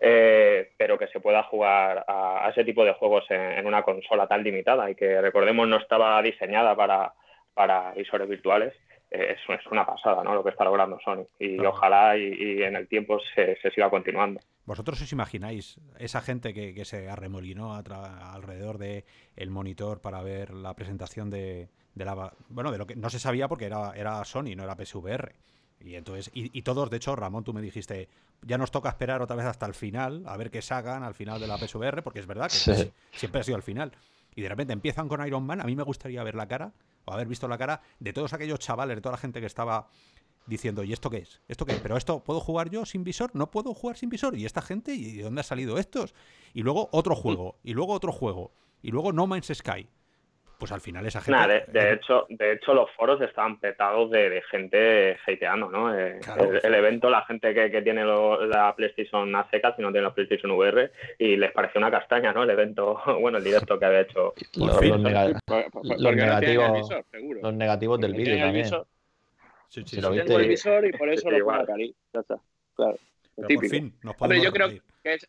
eh, pero que se pueda jugar a, ese tipo de juegos en, una consola tan limitada y que recordemos no estaba diseñada para, para visores virtuales es, es, una pasada ¿no? lo que está logrando Sony. Y ojalá y, en el tiempo se, siga continuando. ¿Vosotros os imagináis esa gente que, se arremolinó alrededor del el monitor para ver la presentación de, la... Bueno, de lo que no se sabía porque era, era Sony, no era PSVR. Y entonces, y, todos, de hecho, Ramón, tú me dijiste, ya nos toca esperar otra vez hasta el final, a ver qué sacan al final de la PSVR, porque es verdad que siempre ha sido al final. Y de repente empiezan con Iron Man, a mí me gustaría ver la cara o haber visto la cara de todos aquellos chavales, de toda la gente que estaba diciendo, ¿y esto qué es? ¿Esto qué es? ¿Pero esto puedo jugar yo sin visor? ¿No puedo jugar sin visor? ¿Y esta gente? ¿Y de dónde ha salido estos? Y luego otro juego, y luego otro juego, y luego No Man's Sky pues al final esa gente... de, hecho, de hecho, los foros estaban petados de, gente hateando, ¿no? Eh, el, evento, la gente que, tiene la PlayStation a secas y no tiene la PlayStation VR, y les pareció una castaña, ¿no? El evento, bueno, el directo que había hecho. Los, negativos, los negativos del vídeo también. Sí, sí, lo tengo el visor y por eso lo pongo cari. Ya está, claro. típico. Hombre, yo creo que es,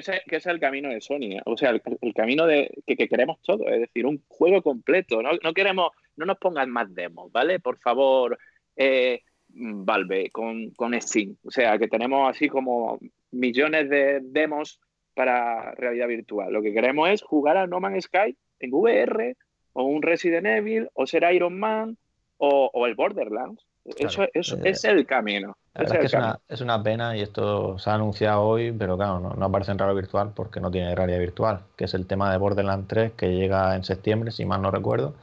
que es, el camino de Sony, ¿eh? o sea, el, camino de que, queremos todo, es decir, un juego completo. No, queremos, no nos pongan más demos, ¿vale? Por favor, eh, Valve con, con Steam. O sea, que tenemos así como millones de demos para realidad virtual. Lo que queremos es jugar a No Man's Sky en VR, o un Resident Evil, o ser Iron Man, o, el Borderlands. Eso, eso eh, es el camino. Es, que es, una, pena y esto se ha anunciado hoy, pero claro, no, aparece en realidad virtual porque no tiene realidad virtual, que es el tema de Borderlands 3 que llega en septiembre, si mal no recuerdo,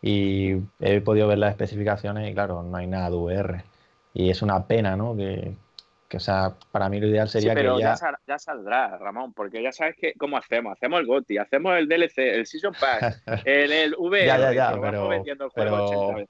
y he podido ver las especificaciones y claro, no hay nada de VR. Y es una pena, ¿no? Que, que, o sea, para mí lo ideal sería que ya... ya... saldrá, Ramón, porque ya sabes que cómo hacemos. Hacemos el GOTI, hacemos el DLC, el Season Pass, el, el VR, ya, ya, ya, pero, pero,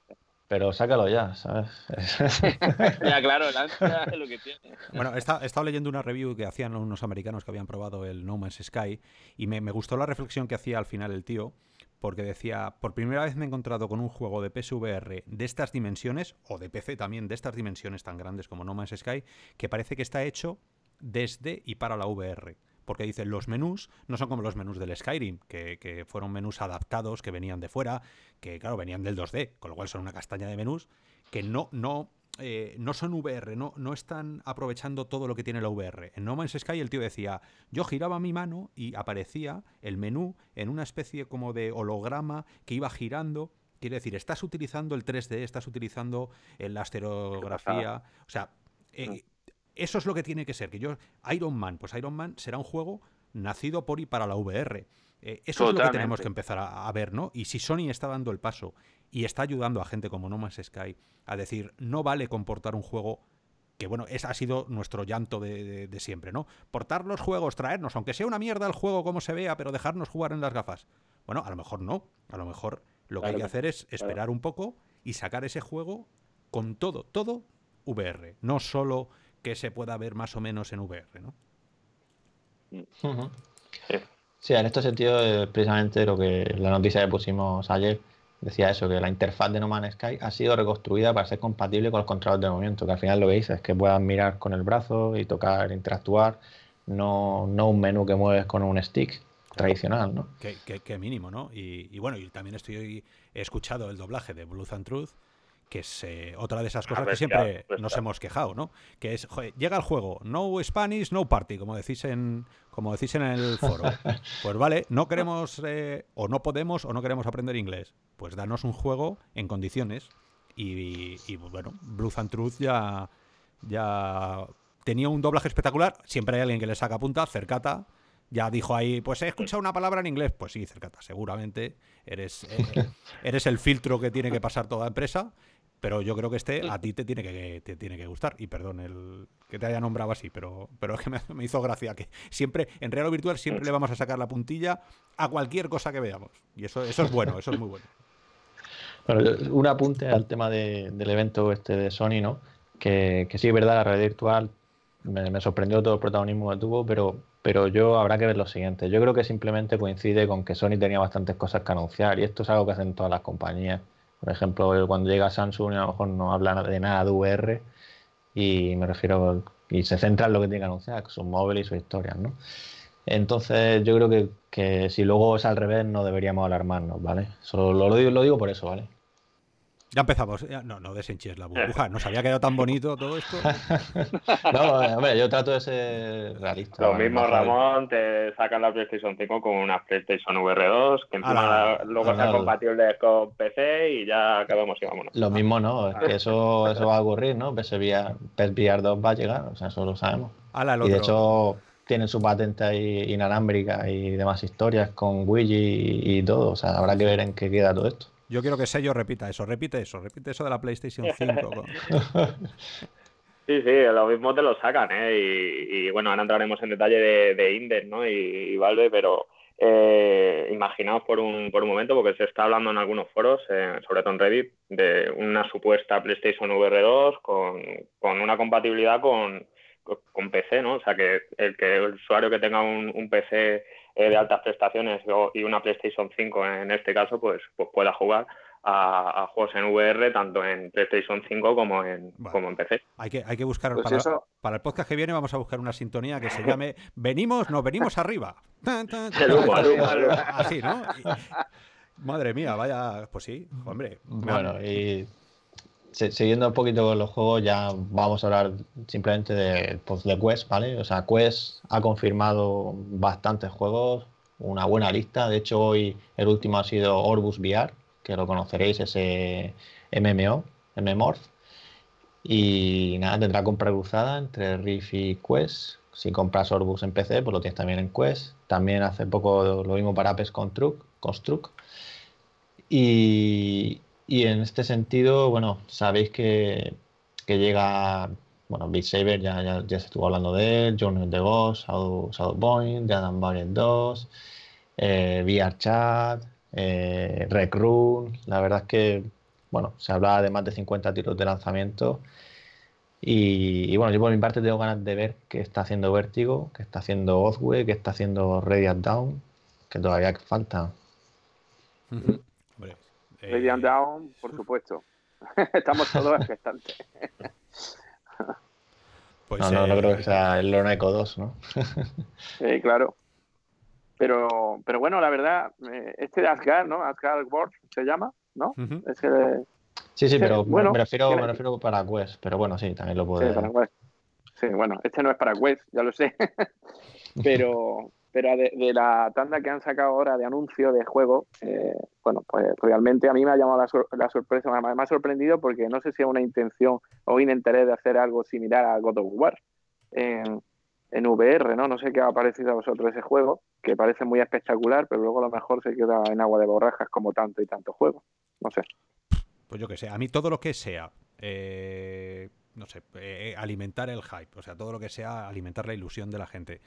pero sácalo ya, ¿sabes? ya, claro, es lo que tiene. Bueno, he estado, leyendo una review que hacían unos americanos que habían probado el No Man's Sky y me, me gustó la reflexión que hacía al final el tío porque decía, por primera vez me he encontrado con un juego de PSVR de estas dimensiones, o de PC también, de estas dimensiones tan grandes como No Man's Sky, que parece que está hecho desde y para la VR. Porque dice, los menús no son como los menús del Skyrim, que, que fueron menús adaptados, que venían de fuera, que claro, venían del 2D, con lo cual son una castaña de menús, que no, no eh, no son VR, no, no están aprovechando todo lo que tiene la VR. En No Man's Sky el tío decía, yo giraba mi mano y aparecía el menú en una especie como de holograma que iba girando. Quiere decir, estás utilizando el 3D, estás utilizando la asterografía. O sea, eh, mm. Eso es lo que tiene que ser. Que yo, Iron Man, pues Iron Man será un juego nacido por y para la VR. Eh, eso es lo que tenemos que empezar a, ver, ¿no? Y si Sony está dando el paso y está ayudando a gente como No Man's Sky a decir, no vale comportar un juego que bueno, ese ha sido nuestro llanto de, siempre, ¿no? Portar los juegos, traernos, aunque sea una mierda el juego como se vea, pero dejarnos jugar en las gafas. Bueno, a lo mejor no, a lo mejor lo que hay que hacer es esperar un poco y sacar ese juego con todo, todo VR, no solo que se pueda ver más o menos en VR, ¿no? Sí, en este sentido, eh, precisamente lo que la noticia que pusimos ayer decía eso, que la interfaz de No Man's Sky ha sido reconstruida para ser compatible con los controles de movimiento, que al final lo que dice es que puedas mirar con el brazo y tocar, interactuar, no, no un menú que mueves con un stick tradicional, ¿no? Qué, mínimo, ¿no? Y, y, bueno, y también estoy he escuchado el doblaje de Blues and Truth que es eh, otra de esas cosas que siempre nos hemos quejado, ¿no? Que es, llega el juego, no Spanish, no party, como decís en, como decís en el foro. Pues vale, no queremos, eh, o no podemos, o no queremos aprender inglés. Pues danos un juego en condiciones. Y, bueno, Blues and Truth ya, ya tenía un doblaje espectacular. Siempre hay alguien que le saca punta, cercata. Ya dijo ahí, pues he escuchado una palabra en inglés. Pues sí, cercata, seguramente eres, eh, eres el filtro que tiene que pasar toda empresa pero yo creo que este a ti te tiene que, te tiene que gustar. Y perdón el que te haya nombrado así, pero, pero es que me, hizo gracia que siempre, en real o virtual, siempre le vamos a sacar la puntilla a cualquier cosa que veamos. Y eso, eso es bueno, eso es muy bueno. Bueno, un apunte al tema del evento este de Sony, ¿no? Que, que sí es verdad, la red virtual me, sorprendió todo el protagonismo que tuvo, pero, pero yo habrá que ver lo siguiente. Yo creo que simplemente coincide con que Sony tenía bastantes cosas que anunciar y esto es algo que hacen todas las compañías por ejemplo, cuando llega Samsung a lo mejor no habla de nada de VR y me refiero y se centra en lo que tiene que anunciar, sus móviles y sus historias, ¿no? Entonces yo creo que, que, si luego es al revés no deberíamos alarmarnos, ¿vale? Solo lo, digo, lo digo por eso, ¿vale? Ya empezamos. No, no desenches la burbuja. Nos había quedado tan bonito todo esto. no, eh, hombre, yo trato de ser realista. Lo mismo, Ramón, te sacan la PlayStation 5 con una PlayStation VR2, que encima luego sea compatible con PC y ya acabamos y vámonos. Lo mismo no, es que eso, eso va a ocurrir, ¿no? PSVR, PSVR 2 va a llegar, o sea, eso lo sabemos. y de hecho tienen su patente ahí inalámbrica y demás historias con Wii y todo, o sea, habrá que ver en qué queda todo esto. Yo quiero que Sello repita eso, repite eso, repite eso de la PlayStation 5. Sí, sí, lo mismo te lo sacan, ¿eh? Y, bueno, ahora entraremos en detalle de, de Index, ¿no? Y, Valve, pero eh, imaginaos por un, por un momento, porque se está hablando en algunos foros, eh, sobre todo en Reddit, de una supuesta PlayStation VR 2 con, con una compatibilidad con, con PC, ¿no? O sea, que el, que el usuario que tenga un, un PC eh, de altas prestaciones y una PlayStation 5 en este caso, pues, pues pueda jugar a, juegos en VR tanto en PlayStation 5 como en, como en PC. Hay que, hay que buscar pues para, para, el podcast que viene vamos a buscar una sintonía que se llame Venimos, no, venimos arriba. Así, ¿no? madre mía, vaya, pues sí, hombre. Bueno, y siguiendo un poquito con los juegos, ya vamos a hablar simplemente de, pues, de Quest, ¿vale? O sea, Quest ha confirmado bastantes juegos, una buena lista. De hecho, hoy el último ha sido Orbus VR, que lo conoceréis, ese MMO, MMORPH. Y nada, tendrá compra cruzada entre Rift y Quest. Si compras Orbus en PC, pues lo tienes también en Quest. También hace poco lo mismo para Apes Construct. Construct. Y, y en este sentido, bueno, sabéis que, que llega, bueno, Beat Saber, ya, ya, ya, se estuvo hablando de él, Journey of the Ghost, Shadow, Point, The Adam Variant 2, eh, VR Chat, eh, Rec Room. La verdad es que, bueno, se hablaba de más de 50 tiros de lanzamiento. Y, bueno, yo por mi parte tengo ganas de ver qué está haciendo Vertigo, qué está haciendo Ozwe, qué está haciendo Radiant Down, que todavía falta. Radiant eh, Down, por supuesto. Estamos todos expectantes. Pues no, no, no, creo que sea el Lorna Echo 2, ¿no? sí, claro. Pero, pero bueno, la verdad, eh, este de Asgard, ¿no? Asgard World se llama, ¿no? es que, sí, sí, pero bueno, me, refiero, me refiero para Quest, pero bueno, sí, también lo puedo. Sí, para Quest. Sí, bueno, este no es para Quest, ya lo sé. pero, pero de, la tanda que han sacado ahora de anuncio de juego, eh, bueno, pues realmente a mí me ha llamado la, sorpresa, me ha, sorprendido porque no sé si es una intención o un interés de hacer algo similar a God of War en, VR, ¿no? No sé qué ha parecido a vosotros ese juego, que parece muy espectacular, pero luego a lo mejor se queda en agua de borrajas como tanto y tanto juego. No sé. Pues yo que sé, a mí todo lo que sea, eh, no sé, eh, alimentar el hype, o sea, todo lo que sea alimentar la ilusión de la gente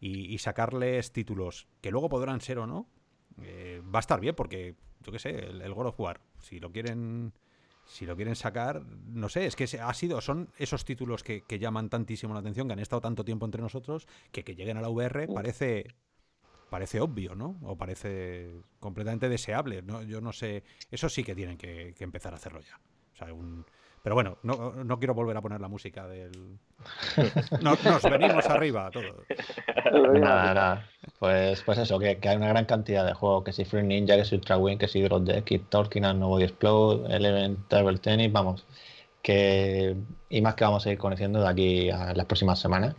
y, sacarles títulos que luego podrán ser o no, eh, va a estar bien porque, yo qué sé, el, el God of War, si lo quieren si lo quieren sacar, no sé, es que ha sido, son esos títulos que, llaman tantísimo la atención, que han estado tanto tiempo entre nosotros, que que lleguen a la VR parece parece obvio, ¿no? O parece completamente deseable, ¿no? Yo no sé, eso sí que tienen que, que empezar a hacerlo ya. O sea, un, pero bueno, no, no, quiero volver a poner la música del. Nos, venimos arriba todos. Nada, nada. Pues, pues eso, que, hay una gran cantidad de juegos, que si Free Ninja, que si Ultra Wing, que si Drop Deck, Keep Talking, and Nobody Explode, Eleven Table Tennis, vamos. Que, y más que vamos a ir conociendo de aquí a las próximas semanas.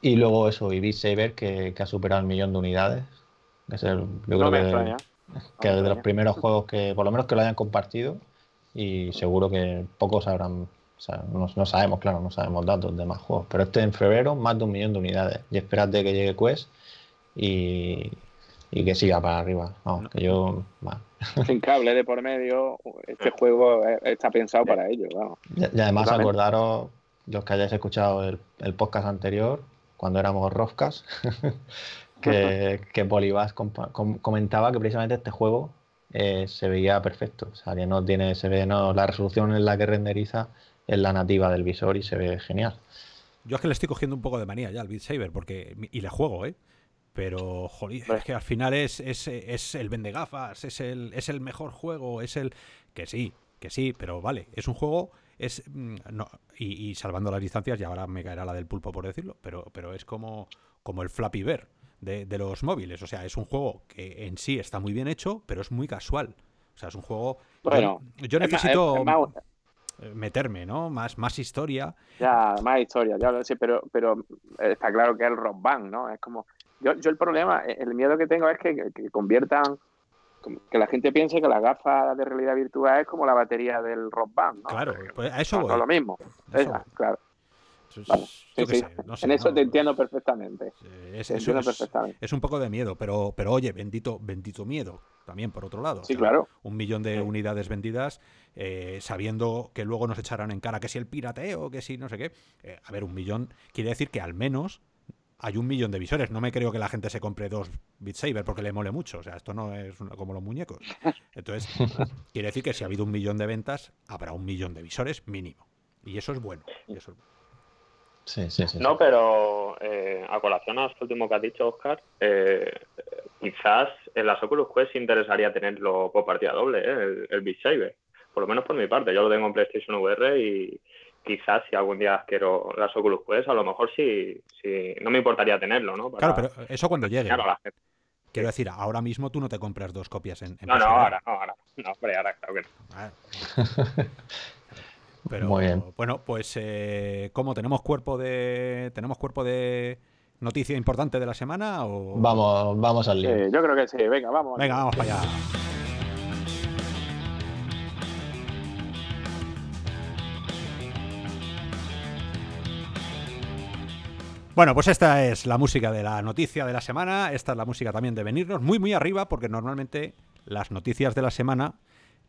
Y luego eso, y Beat Saber, que, que ha superado el millón de unidades. Que es el, yo creo que, que de los primeros juegos que, por lo menos que lo hayan compartido, y seguro que pocos habrán, o sea, no, sabemos, claro, no sabemos datos de más juegos, pero este en febrero más de un millón de unidades y espérate que llegue Quest y, y que siga para arriba, vamos, que yo... Sin cable de por medio, este juego está pensado para ello, vamos. Y, además acordaros, los que hayáis escuchado el, el podcast anterior, cuando éramos Roscas, que, que comentaba que precisamente este juego eh, se veía perfecto. O sea, que no tiene, se ve, no, la resolución en la que renderiza es la nativa del visor y se ve genial. Yo es que le estoy cogiendo un poco de manía ya al Beat Saber porque, y le juego, ¿eh? Pero, joder, es que al final es, es, es el vende gafas, es el, es el mejor juego, es el... Que sí, que sí, pero vale, es un juego es mm, no, y, salvando las distancias y ahora me caerá la del pulpo por decirlo pero pero es como como el Flappy Bear de, los móviles. O sea, es un juego que en sí está muy bien hecho, pero es muy casual. O sea, es un juego. Bueno, yo, necesito meterme, ¿no? Más, más historia. Ya, más historia, ya lo sé, pero, pero está claro que es el rock band, ¿no? Es como. Yo, yo el problema, el miedo que tengo es que, conviertan que la gente piense que la gafa de realidad virtual es como la batería del rock band, ¿no? Claro, pues a eso voy. lo mismo. claro en eso te entiendo perfectamente. Es, es, un poco de miedo, pero, pero oye, bendito, bendito miedo también por otro lado. Sí, claro. Un millón de unidades vendidas, eh, sabiendo que luego nos echarán en cara que si el pirateo, que si no sé qué. Eh, a ver, un millón quiere decir que al menos hay un millón de visores. No me creo que la gente se compre dos Beat Saber porque le mole mucho. O sea, esto no es como los muñecos. Entonces, quiere decir que si ha habido un millón de ventas, habrá un millón de visores mínimo. Y eso es bueno. Y eso es bueno. Sí, sí, sí. No, pero eh, a colación a lo último que has dicho, Oscar, eh, quizás en las Oculus Quest interesaría tenerlo por partida doble, ¿eh? el, el Beat Saber. Por lo menos por mi parte. Yo lo tengo en PlayStation VR y quizás si algún día quiero las Oculus Quest, a lo mejor sí, sí no me importaría tenerlo, ¿no? claro, pero eso cuando llegue. Quiero decir, ahora mismo tú no te compras dos copias en, No, no, ahora, no, ahora. No, hombre, ahora claro que no. Pero Muy bien. bueno, pues eh, ¿cómo tenemos cuerpo de tenemos cuerpo de noticia importante de la semana o vamos vamos al lío? yo creo que sí. Venga, vamos. Venga, vamos para allá. Bueno, pues esta es la música de la noticia de la semana, esta es la música también de venirnos, muy muy arriba, porque normalmente las noticias de la semana,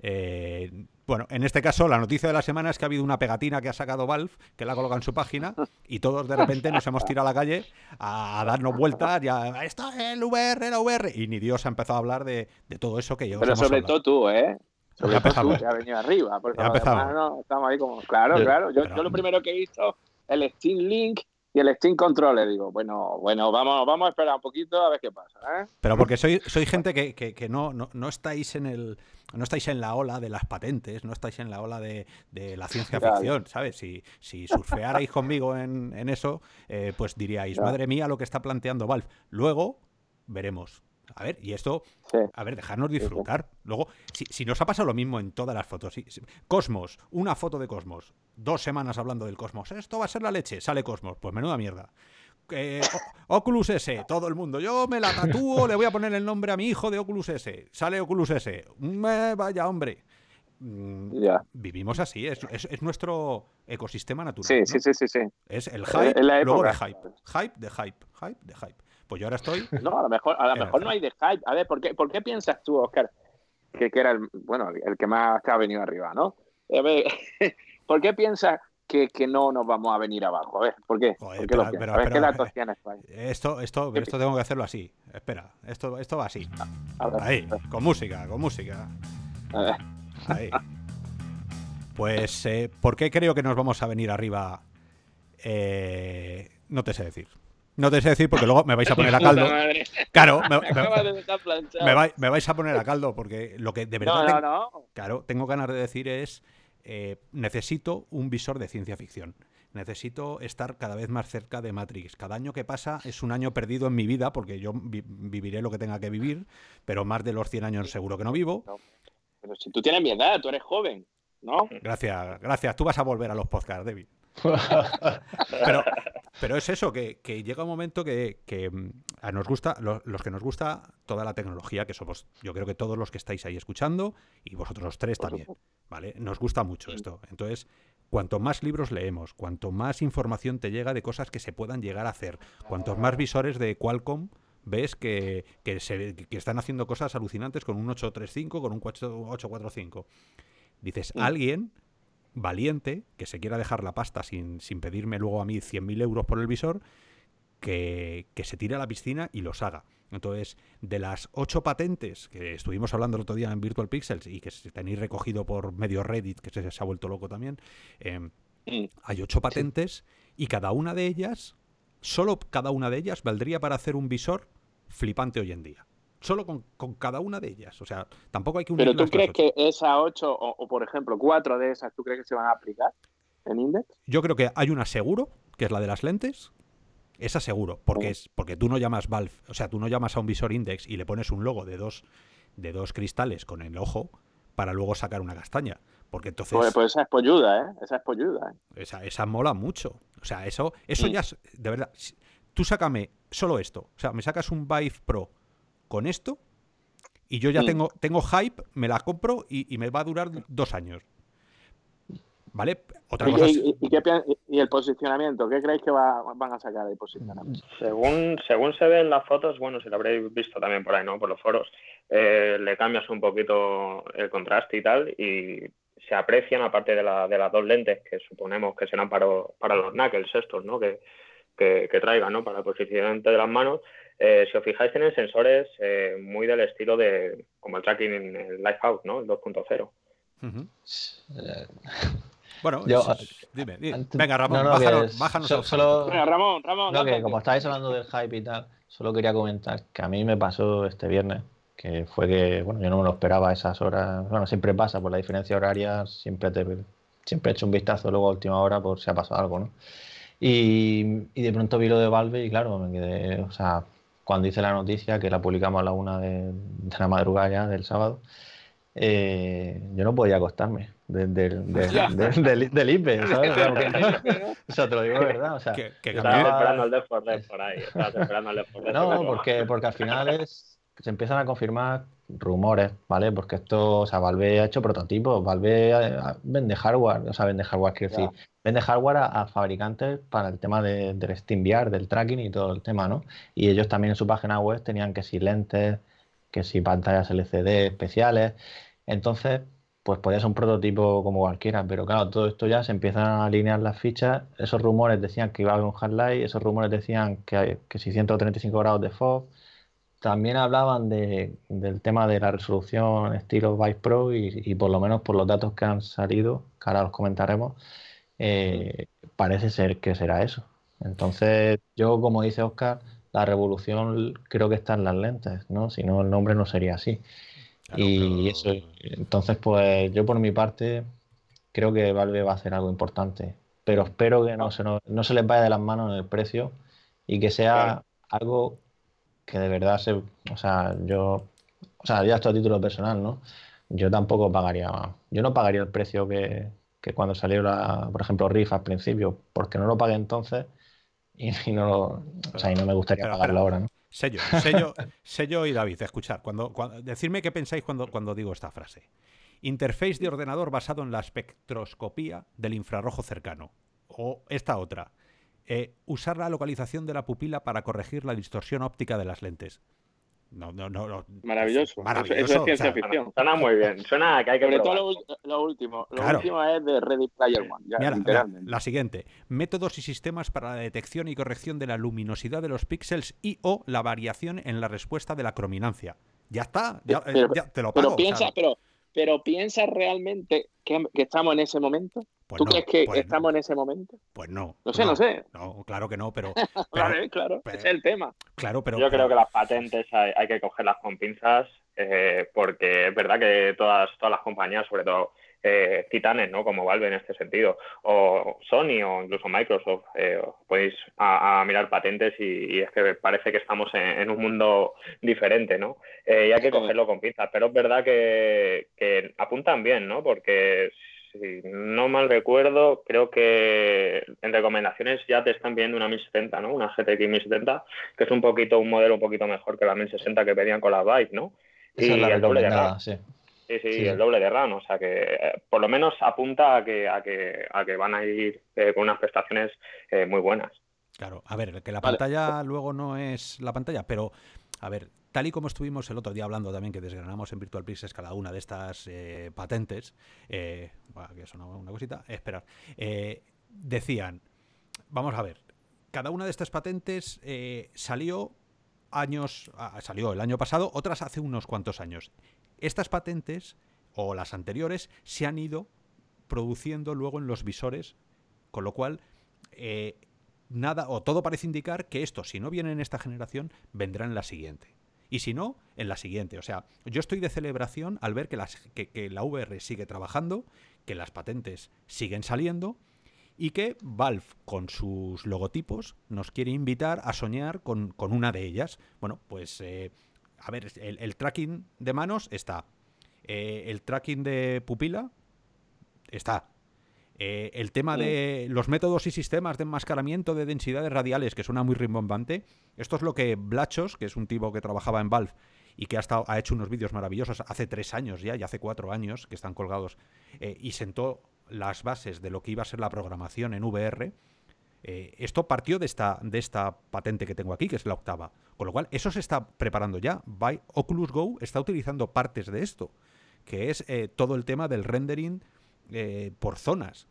eh, bueno, en este caso la noticia de la semana es que ha habido una pegatina que ha sacado Valve, que la ha colocado en su página, y todos de repente nos hemos tirado a la calle a, darnos vueltas, ya, está el VR, el VR, y ni Dios ha empezado a hablar de, todo eso que yo... Pero sobre todo tú, ¿eh? Sobre todo tú, que ha venido arriba, porque no, estamos ahí como, claro, claro, yo, yo lo primero que he visto, el Steam Link y el Steam Controller. Digo, bueno, bueno, vamos, vamos a esperar un poquito a ver qué pasa. ¿eh? Pero porque soy, soy gente que, no, no, estáis en el. No estáis en la ola de las patentes, no estáis en la ola de, la ciencia ficción, ¿sabes? Si, si surfearais conmigo en, eso, eh, pues diríais, madre mía, lo que está planteando Valve. Luego veremos. A ver, y esto, a ver, dejarnos disfrutar. Luego, si, si, nos ha pasado lo mismo en todas las fotos. Cosmos, una foto de Cosmos, dos semanas hablando del Cosmos. Esto va a ser la leche, sale Cosmos. Pues menuda mierda. Eh, Oculus S, todo el mundo. Yo me la tatúo, le voy a poner el nombre a mi hijo de Oculus S. Sale Oculus S. vaya hombre. Mm, vivimos así, es, es, nuestro ecosistema natural. Sí, sí, sí, sí, Es el hype, luego de hype. Hype de hype, hype de hype. Pues yo ahora estoy. No, a lo mejor, a lo mejor no hay de hype. A ver, ¿por qué, por qué piensas tú, Oscar, que, que era el, bueno, el que más ha venido arriba, ¿no? A ver, ¿por qué piensas que, que, no nos vamos a venir abajo? A ver, ¿por qué? ¿Por qué lo pero, a ver, ¿qué datos tienes Esto, esto, esto tengo que hacerlo así. Espera, esto, esto va así. Ahí, con música, con música. Ahí. Pues, eh, ¿por qué creo que nos vamos a venir arriba? Eh, no te sé decir. No te sé decir porque luego me vais a poner a caldo. Claro, me, vais a poner a caldo porque lo que de verdad. Claro, tengo ganas de decir es. Eh, necesito un visor de ciencia ficción. Necesito estar cada vez más cerca de Matrix. Cada año que pasa es un año perdido en mi vida porque yo viviré lo que tenga que vivir, pero más de los 100 años seguro que no vivo. Pero si tú tienes mi edad, tú eres joven, ¿no? Gracias, gracias. Tú vas a volver a los podcasts, David. pero, pero es eso, que, llega un momento que, mm, a nos gusta, los, que nos gusta toda la tecnología, que somos, yo creo que todos los que estáis ahí escuchando, y vosotros los tres también, ¿vale? Nos gusta mucho esto. Entonces, cuanto más libros leemos, cuanto más información te llega de cosas que se puedan llegar a hacer, cuantos más visores de Qualcomm ves que, que, se, que están haciendo cosas alucinantes con un 835, con un 845. Dices, alguien valiente, que se quiera dejar la pasta sin, sin pedirme luego a mí 100.000 euros por el visor, que, se tire a la piscina y los haga. Entonces, de las ocho patentes que estuvimos hablando el otro día en Virtual Pixels y que tenéis recogido por medio Reddit, que se, se ha vuelto loco también, em, hay ocho patentes y cada una de ellas, solo cada una de ellas valdría para hacer un visor flipante hoy en día solo con, cada una de ellas. O sea, tampoco hay que Pero tú crees que esas ocho, o, por ejemplo, cuatro de esas, ¿tú crees que se van a aplicar en Index? Yo creo que hay una seguro, que es la de las lentes. Esa seguro, porque, es, porque tú no llamas Valve, o sea, tú no llamas a un visor Index y le pones un logo de dos, de dos cristales con el ojo para luego sacar una castaña. Porque entonces. Pues, pues esa es polluda, ¿eh? Esa es polluda, ¿eh? Esa, esa mola mucho. O sea, eso, eso mm. ya es. De verdad. Tú sácame solo esto. O sea, me sacas un Vive Pro con esto y yo ya tengo, tengo hype, me la compro y, me va a durar dos años. ¿Vale? Otra cosa ¿Y, y, el posicionamiento? ¿Qué creéis que van a sacar de posicionamiento? Según, según se ve en las fotos, bueno, si lo habréis visto también por ahí, ¿no? Por los foros, eh, le cambias un poquito el contraste y tal, y se aprecian, aparte de, la, de las dos lentes que suponemos que serán para, para los knuckles estos, ¿no? Que, que, que traigan, ¿no? Para el posicionamiento de las manos, eh, si os fijáis, tienen sensores eh, muy del estilo de, como el tracking en el Lifehouse, ¿no? El 2.0. Bueno, dime, venga Ramón, bájanos, solo, Ramón, Ramón. que como estáis hablando del hype y tal, solo quería comentar que a mí me pasó este viernes, que fue que, bueno, yo no me lo esperaba a esas horas, bueno, siempre pasa por la diferencia horaria, siempre te, siempre he hecho un vistazo luego a última hora por si ha pasado algo, ¿no? Y, y de pronto vi lo de Valve y claro, me quedé, o sea, cuando hice la noticia, que la publicamos a la una de, la madrugada ya del sábado, eh, yo no podía acostarme del IPE, ¿sabes? o sea, te lo digo de verdad. O sea, que, estaba esperando el Death por ahí. esperando el No, porque, porque al final es, se empiezan a confirmar rumores, ¿vale? Porque esto, o sea, Valve ha hecho prototipos, Valve vende hardware, o sea, vende hardware, quiero decir, vende hardware a, fabricantes para el tema de, del SteamVR, del tracking y todo el tema, ¿no? Y ellos también en su página web tenían que si lentes, que si pantallas LCD especiales, entonces, pues podía ser un prototipo como cualquiera, pero claro, todo esto ya se empiezan a alinear las fichas, esos rumores decían que iba a haber un highlight, esos rumores decían que, que si 135 grados de fog, también hablaban de, del tema de la resolución estilo Vice Pro y, por lo menos por los datos que han salido, que ahora los comentaremos, eh, parece ser que será eso. Entonces, yo, como dice Oscar, la revolución creo que está en las lentes, ¿no? Si no, el nombre no sería así. Y eso, entonces, pues yo por mi parte creo que Valve va a hacer algo importante, pero espero que no se, no, se les vaya de las manos en el precio y que sea algo que de verdad se, o sea, yo, o sea, ya esto a título personal, ¿no? Yo tampoco pagaría, yo no pagaría el precio que, que cuando salió, la, por ejemplo, Riff al principio, porque no lo pagué entonces y, no, lo, o sea, y no me gustaría pagarlo ahora, ¿no? Sello, sello, sello y David, escuchar, cuando, decirme qué pensáis cuando, cuando digo esta frase. Interface de ordenador basado en la espectroscopía del infrarrojo cercano. O esta otra. Eh, usar la localización de la pupila para corregir la distorsión óptica de las lentes. No, no, no. Maravilloso. Eso, es ciencia ficción. Suena muy bien. Suena que hay que Sobre todo lo, último. Lo último es de Ready Player One. Ya, la, siguiente. Métodos y sistemas para la detección y corrección de la luminosidad de los píxeles y o la variación en la respuesta de la crominancia. Ya está. Ya, eh, te lo pago. Pero piensa, pero, pero piensa realmente que, estamos en ese momento. Pues ¿Tú crees que pues estamos en ese momento? Pues no. No sé, no, sé. No, claro que no, pero. claro, claro, ese es el tema. Claro, pero. Yo creo que las patentes hay, que cogerlas con pinzas, eh, porque es verdad que todas, todas las compañías, sobre todo eh, titanes, ¿no? Como Valve en este sentido, o Sony o incluso Microsoft, eh, podéis a, mirar patentes y, es que parece que estamos en, un mundo diferente, ¿no? Eh, y hay que cogerlo con pinzas, pero es verdad que, apuntan bien, ¿no? Porque si no mal recuerdo, creo que en recomendaciones ya te están viendo una 1070, ¿no? Una GTX 1070, que es un poquito un modelo un poquito mejor que la 1060 que pedían con la Vive, ¿no? y es la el doble de sí. Sí, sí, el doble de RAM, o sea que eh, por lo menos apunta a que, a que, a que van a ir eh, con unas prestaciones eh, muy buenas. Claro, a ver, que la pantalla luego no es la pantalla, pero a ver, tal y como estuvimos el otro día hablando también, que desgranamos en Virtual Pixels cada una de estas patentes, que es una, cosita, esperar, decían, vamos a ver, cada una de estas patentes salió años, ah, salió el año pasado, otras hace unos cuantos años. Estas patentes, o las anteriores, se han ido produciendo luego en los visores, con lo cual eh, nada o todo parece indicar que esto, si no viene en esta generación, vendrá en la siguiente. Y si no, en la siguiente. O sea, yo estoy de celebración al ver que, las, que, la VR sigue trabajando, que las patentes siguen saliendo y que Valve, con sus logotipos, nos quiere invitar a soñar con, una de ellas. Bueno, pues eh, a ver, el, tracking de manos está. Eh, el tracking de pupila está. Eh, el tema de los métodos y sistemas de enmascaramiento de densidades radiales, que suena muy rimbombante. Esto es lo que Blachos, que es un tipo que trabajaba en Valve y que ha, estado, ha hecho unos vídeos maravillosos hace tres años ya, y hace cuatro años, que están colgados, eh, y sentó las bases de lo que iba a ser la programación en VR eh, esto partió de esta, de esta patente que tengo aquí, que es la octava. Con lo cual, eso se está preparando ya. By Oculus Go está utilizando partes de esto, que es todo el tema del rendering eh, por zonas.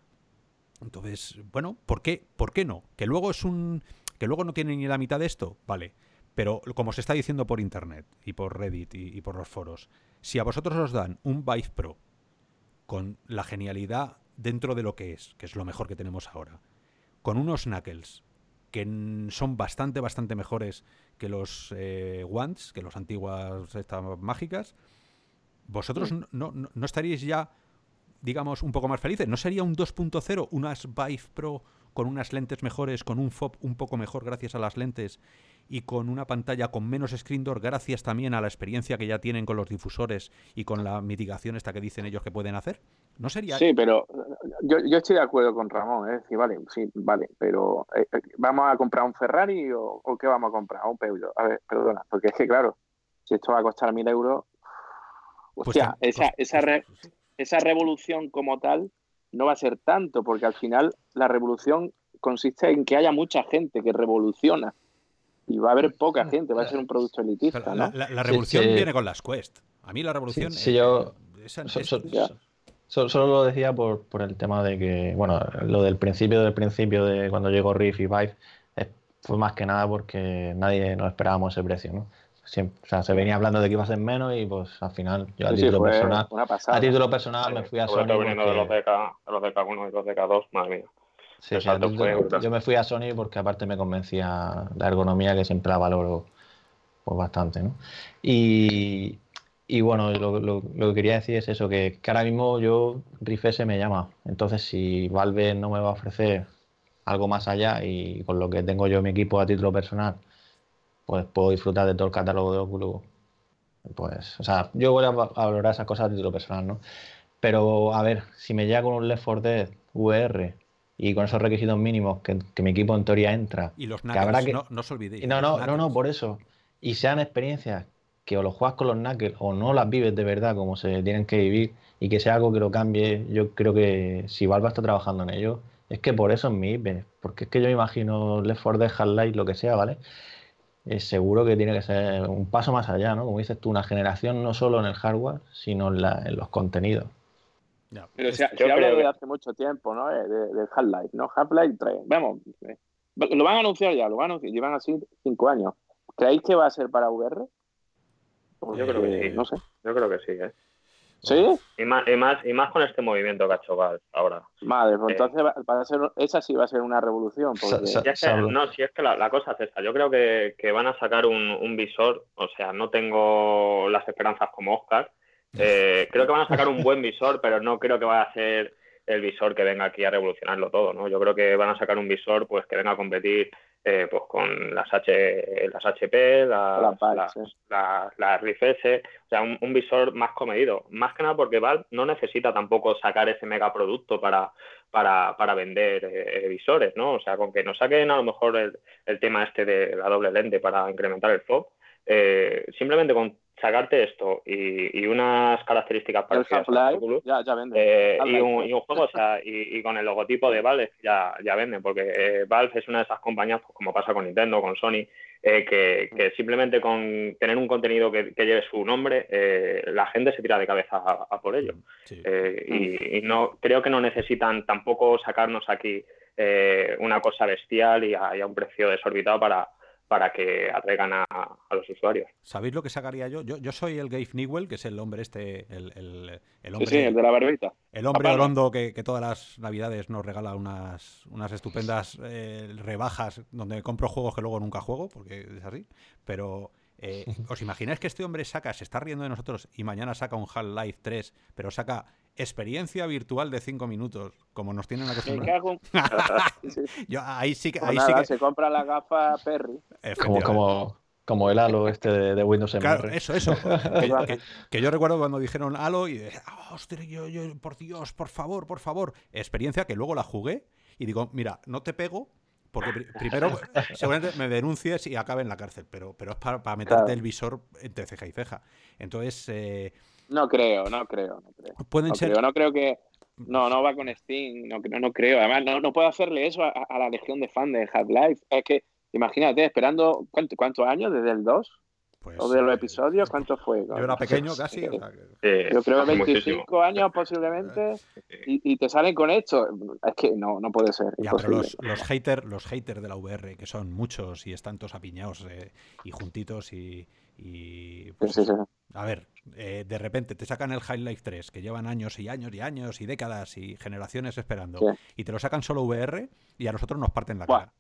Entonces, bueno, ¿por qué? ¿Por qué no? Que luego es un. que luego no tiene ni la mitad de esto, vale. Pero como se está diciendo por internet y por Reddit y, y por los foros, si a vosotros os dan un Vive Pro con la genialidad dentro de lo que es, que es lo mejor que tenemos ahora, con unos knuckles que son bastante, bastante mejores que los eh, wands, que los antiguas estas mágicas, vosotros mm. no, no, estaríais ya, digamos, un poco más felices. ¿No sería un 2.0, unas Vive Pro con unas lentes mejores, con un FOB un poco mejor gracias a las lentes y con una pantalla con menos screen door gracias también a la experiencia que ya tienen con los difusores y con la mitigación esta que dicen ellos que pueden hacer? ¿No sería...? Sí, pero yo, estoy de acuerdo con Ramón, ¿eh? Sí, vale, sí, vale, pero eh, eh, ¿vamos a comprar un Ferrari o, qué vamos a comprar? Un Peugeot. A ver, perdona, porque es que claro, si esto va a costar mil euros, pues hostia, esa, pues esa, esa revolución como tal no va a ser tanto, porque al final la revolución consiste en que haya mucha gente que revoluciona y va a haber poca gente, va a ser un producto elitista. La, revolución viene con las Quest. A mí la revolución. Sí, yo. solo lo decía por, el tema de que, bueno, lo del principio del principio de cuando llegó Riff y Vive fue más que nada porque nadie nos esperábamos ese precio, ¿no? O sea, se venía hablando de que iba a ser menos y pues al final yo a título personal a título personal me fui a Sony porque... de los DK, los DK1 y los DK2, madre mía. Sí, yo, me fui a Sony porque aparte me convencía la ergonomía que siempre la valoro pues, bastante, ¿no? Y, y bueno, lo, lo, que quería decir es eso, que, que ahora mismo yo Riff S me llama. Entonces, si Valve no me va a ofrecer algo más allá y con lo que tengo yo en mi equipo a título personal, pues puedo disfrutar de todo el catálogo de Oculus. Pues, o sea, yo voy a valorar esas cosas a título personal, ¿no? Pero, a ver, si me llega con un Left 4 Dead VR y con esos requisitos mínimos que, mi equipo en teoría entra. Y los knuckles, no, no os olvidéis. No, no, no, no, por eso. Y sean experiencias que o lo juegas con los knuckles o no las vives de verdad como se tienen que vivir y que sea algo que lo cambie, yo creo que si Valve está trabajando en ello, es que por eso es mi IP, porque es que yo me imagino Left 4 Dead, Half-Life, lo que sea, ¿vale? Es seguro que tiene que ser un paso más allá, ¿no? Como dices tú, una generación no solo en el hardware, sino en, los contenidos. Pero se, se habla de hace mucho tiempo, ¿no? De, de Half-Life, ¿no? Half-Life 3. Vamos, eh, lo van a anunciar ya, lo van a anunciar. Llevan así cinco años. ¿Creéis que va a ser para VR? yo creo que sí. No sé. Yo creo que sí, ¿eh? ¿Sí? Y más, y más, y más con este movimiento que ha hecho Val ahora. Madre, pues entonces va, ser, esa sí va a ser una revolución. no, si es que la, cosa es esta. Yo creo que, van a sacar un, visor, o sea, no tengo las esperanzas como Oscar. Eh, creo que van a sacar un buen visor, pero no creo que vaya a ser el visor que venga aquí a revolucionarlo todo, ¿no? Yo creo que van a sacar un visor pues que venga a competir eh, pues con las H, las HP, las, las, S, o sea, un, visor más comedido. Más que nada porque Valve no necesita tampoco sacar ese megaproducto para, para, para vender eh, visores, ¿no? O sea, con que nos saquen a lo mejor el, el tema este de la doble lente para incrementar el FOB, eh, simplemente con sacarte esto y, unas características parecidas ya, ya vende. Eh, y, un, juego, o sea, y, con el logotipo de Valve ya, ya venden, porque eh, Valve es una de esas compañías, pues, como pasa con Nintendo, con Sony, eh, que, simplemente con tener un contenido que, lleve su nombre, la gente se tira de cabeza a, por ello. y, no creo que no necesitan tampoco sacarnos aquí una cosa bestial y a un precio desorbitado para para que atraigan a, los usuarios. ¿Sabéis lo que sacaría yo? Yo, yo soy el Gabe Newell, que es el hombre este, el, el, hombre... Sí, el de la barbita. El hombre orondo que, que, todas las navidades nos regala unas, unas estupendas eh, rebajas donde compro juegos que luego nunca juego, porque es así. Pero eh, ¿os imagináis que este hombre saca, se está riendo de nosotros y mañana saca un Half-Life 3, pero saca experiencia virtual de 5 minutos, como nos tienen acostumbrados. Yo, ahí sí que. Pues ahí sí que... Se compra la gafa Perry. Como, como, como el Halo este de, Windows claro, Eso, eso. que, yo recuerdo cuando dijeron Halo y oh, yo, yo, por Dios, por favor, por favor. Experiencia que luego la jugué y digo, mira, no te pego. Porque primero seguramente me denuncies y acabe en la cárcel, pero, pero es para, para meterte el visor entre ceja y ceja. Entonces, eh, no creo, no creo, no creo. Pueden no ser. Creo, no creo que. No, no va con Steam, no, no, no creo. Además, no, no puedo hacerle eso a, la legión de fans de Half-Life. Es que, imagínate, esperando. ¿Cuántos años? ¿Desde el 2? Pues, ¿O de los eh, episodios? ¿Cuánto fue? Yo era pequeño casi. yo creo que 25 años posiblemente. Y, y, te salen con esto. Es que no, no puede ser. Ya, pero los, los haters los haters de la VR, que son muchos y están todos apiñados eh, y juntitos y. y pues, a ver, eh, de repente te sacan el High Life 3, que llevan años y años y años y décadas y generaciones esperando, y te lo sacan solo VR y a nosotros nos parten la cara.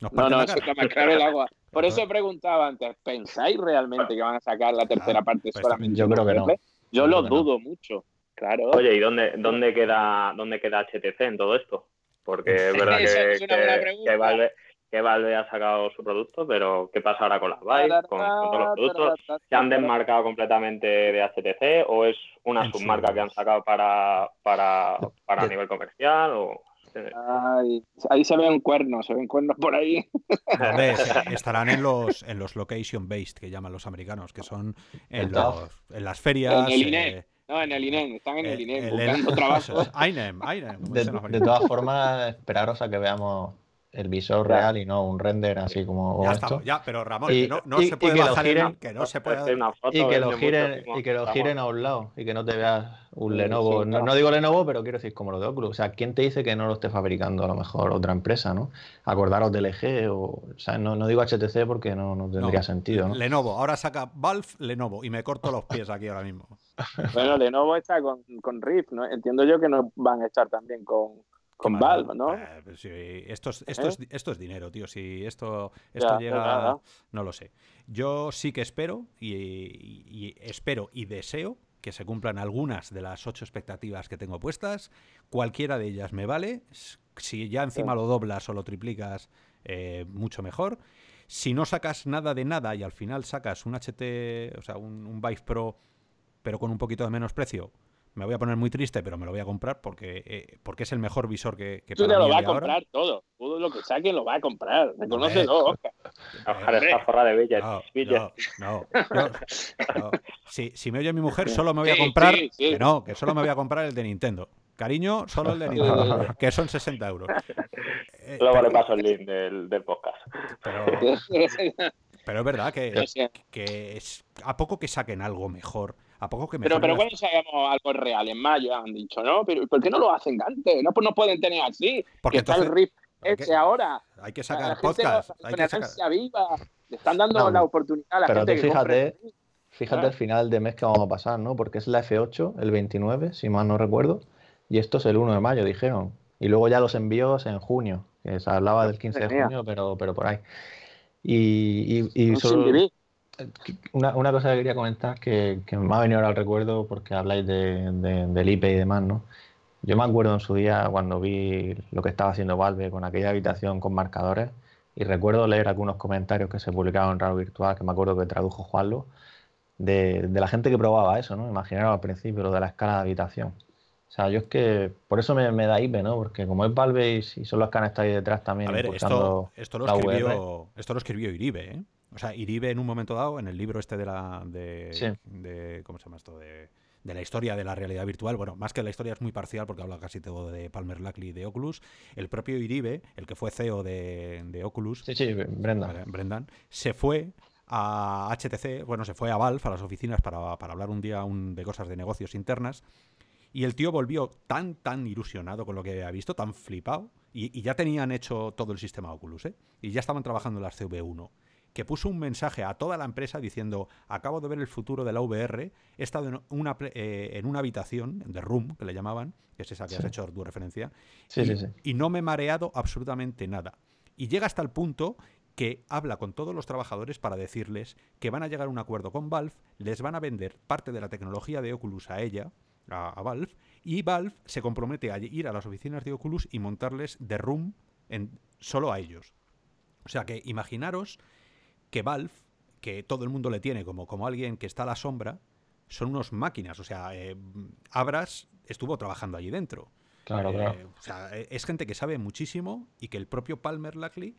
no, no, eso el agua. Por eso preguntaba antes, ¿pensáis realmente que van a sacar la tercera ah, parte pues solamente? Yo creo que no. Yo lo dudo mucho. Claro. Oye, ¿y dónde, dónde, queda, dónde queda HTC en todo esto? Porque es verdad que, que, que Valve ha sacado su producto, pero ¿qué pasa ahora con las Vive, con, todos los productos? ¿Se han desmarcado completamente de HTC o es una submarca que han sacado para, para, para nivel comercial? O... ahí se ven cuernos, se ven cuernos por ahí. estarán en los, en los location based que llaman los americanos, que son en, los, en las ferias. En no, en el INEM, están en el, INEM buscando trabajo. INEM, INEM, de, todas formas, esperaros a que veamos el visor real y no un render así como ya esto. ya, pero Ramón, que no, no se puede que bajar giren, que no se puede una foto y que lo giren y que lo giren a un lado y que no te veas un Lenovo, no, digo Lenovo, pero quiero decir como lo de Oculus, o sea, ¿quién te dice que no lo esté fabricando a lo mejor otra empresa, ¿no? Acordaros del LG o, o sea, no, no, digo HTC porque no, no tendría sentido, ¿no? Lenovo, ahora saca Valve Lenovo y me corto los pies aquí ahora mismo. bueno, Lenovo está con, con Rift, ¿no? Entiendo yo que no van a estar también con con Valve, ¿no? Eh, pues esto, es, esto, es, ¿Eh? esto, es, dinero, tío. Si esto, esto llega, no lo sé. Yo sí que espero y, espero y deseo que se cumplan algunas de las ocho expectativas que tengo puestas. Cualquiera de ellas me vale. Si ya encima lo doblas o lo triplicas, eh, mucho mejor. Si no sacas nada de nada y al final sacas un HT, o sea, un, un Vive Pro, pero con un poquito de menos precio, me voy a poner muy triste, pero me lo voy a comprar porque, eh, porque es el mejor visor que, que Tú te lo vas a comprar todo. Todo lo que saque lo va a comprar. Reconócelo, Oscar. Esta forra de bellas. No, no, no, Si, si, me oye mi mujer, solo me voy a comprar. Que no, que solo me voy a comprar el de Nintendo. Cariño, solo el de Nintendo, que son 60 euros. Eh, Luego le paso el link del, del podcast. Pero, pero es verdad que, que es, a poco que saquen algo mejor ¿A poco que Pero, pero cuando sabemos algo real, en mayo han dicho, ¿no? Pero ¿por qué no lo hacen antes? No, pues no pueden tener así. Porque está el RIP ese ahora. Hay que sacar podcast. Hay que sacar... viva. Le están dando la oportunidad a la pero gente. fíjate, fíjate el final de mes que vamos a pasar, ¿no? Porque es la F8, el 29, si mal no recuerdo. Y esto es el 1 de mayo, dijeron. Y luego ya los envíos en junio. Que se hablaba del 15 de junio, pero, pero por ahí. Y, y, y solo, una, una, cosa que quería comentar que, que, me ha venido ahora al recuerdo porque habláis de, del IP y demás, ¿no? Yo me acuerdo en su día cuando vi lo que estaba haciendo Valve con aquella habitación con marcadores y recuerdo leer algunos comentarios que se publicaban en Raro Virtual, que me acuerdo que tradujo Juanlo, de, de la gente que probaba eso, ¿no? Imaginaros al principio lo de la escala de habitación. O sea, yo es que por eso me, me da IP, ¿no? Porque como es Valve y, son los que han estado ahí detrás también. A ver, esto, esto, lo escribió, esto lo escribió Iribe, ¿eh? O sea, Iribe en un momento dado, en el libro este de la. De, ¿Cómo se llama esto? De, la historia de la realidad virtual. Bueno, más que la historia es muy parcial porque habla casi todo de Palmer Luckey y de Oculus. El propio Iribe, el que fue CEO de, Oculus, sí, sí, Brendan. Brendan, se fue a HTC, bueno, se fue a Valve, a las oficinas, para, hablar un día de cosas de negocios internas. Y el tío volvió tan, tan ilusionado con lo que había visto, tan flipado. Y, y ya tenían hecho todo el sistema Oculus, ¿eh? Y ya estaban trabajando en las CV1 que puso un mensaje a toda la empresa diciendo, acabo de ver el futuro de la VR, he estado en una, eh, en una habitación, de room, que le llamaban, que es esa que has hecho tu referencia, y, no me he mareado absolutamente nada. Y llega hasta el punto que habla con todos los trabajadores para decirles que van a llegar a un acuerdo con Valve, les van a vender parte de la tecnología de Oculus a ella, a, Valve, y Valve se compromete a ir a las oficinas de Oculus y montarles de room en, solo a ellos. O sea que imaginaros que Valve, que todo el mundo le tiene como, como alguien que está a la sombra, son unos máquinas. O sea, eh, Abras estuvo trabajando allí dentro. Claro, eh, O sea, e, es gente que sabe muchísimo y que el propio Palmer Luckey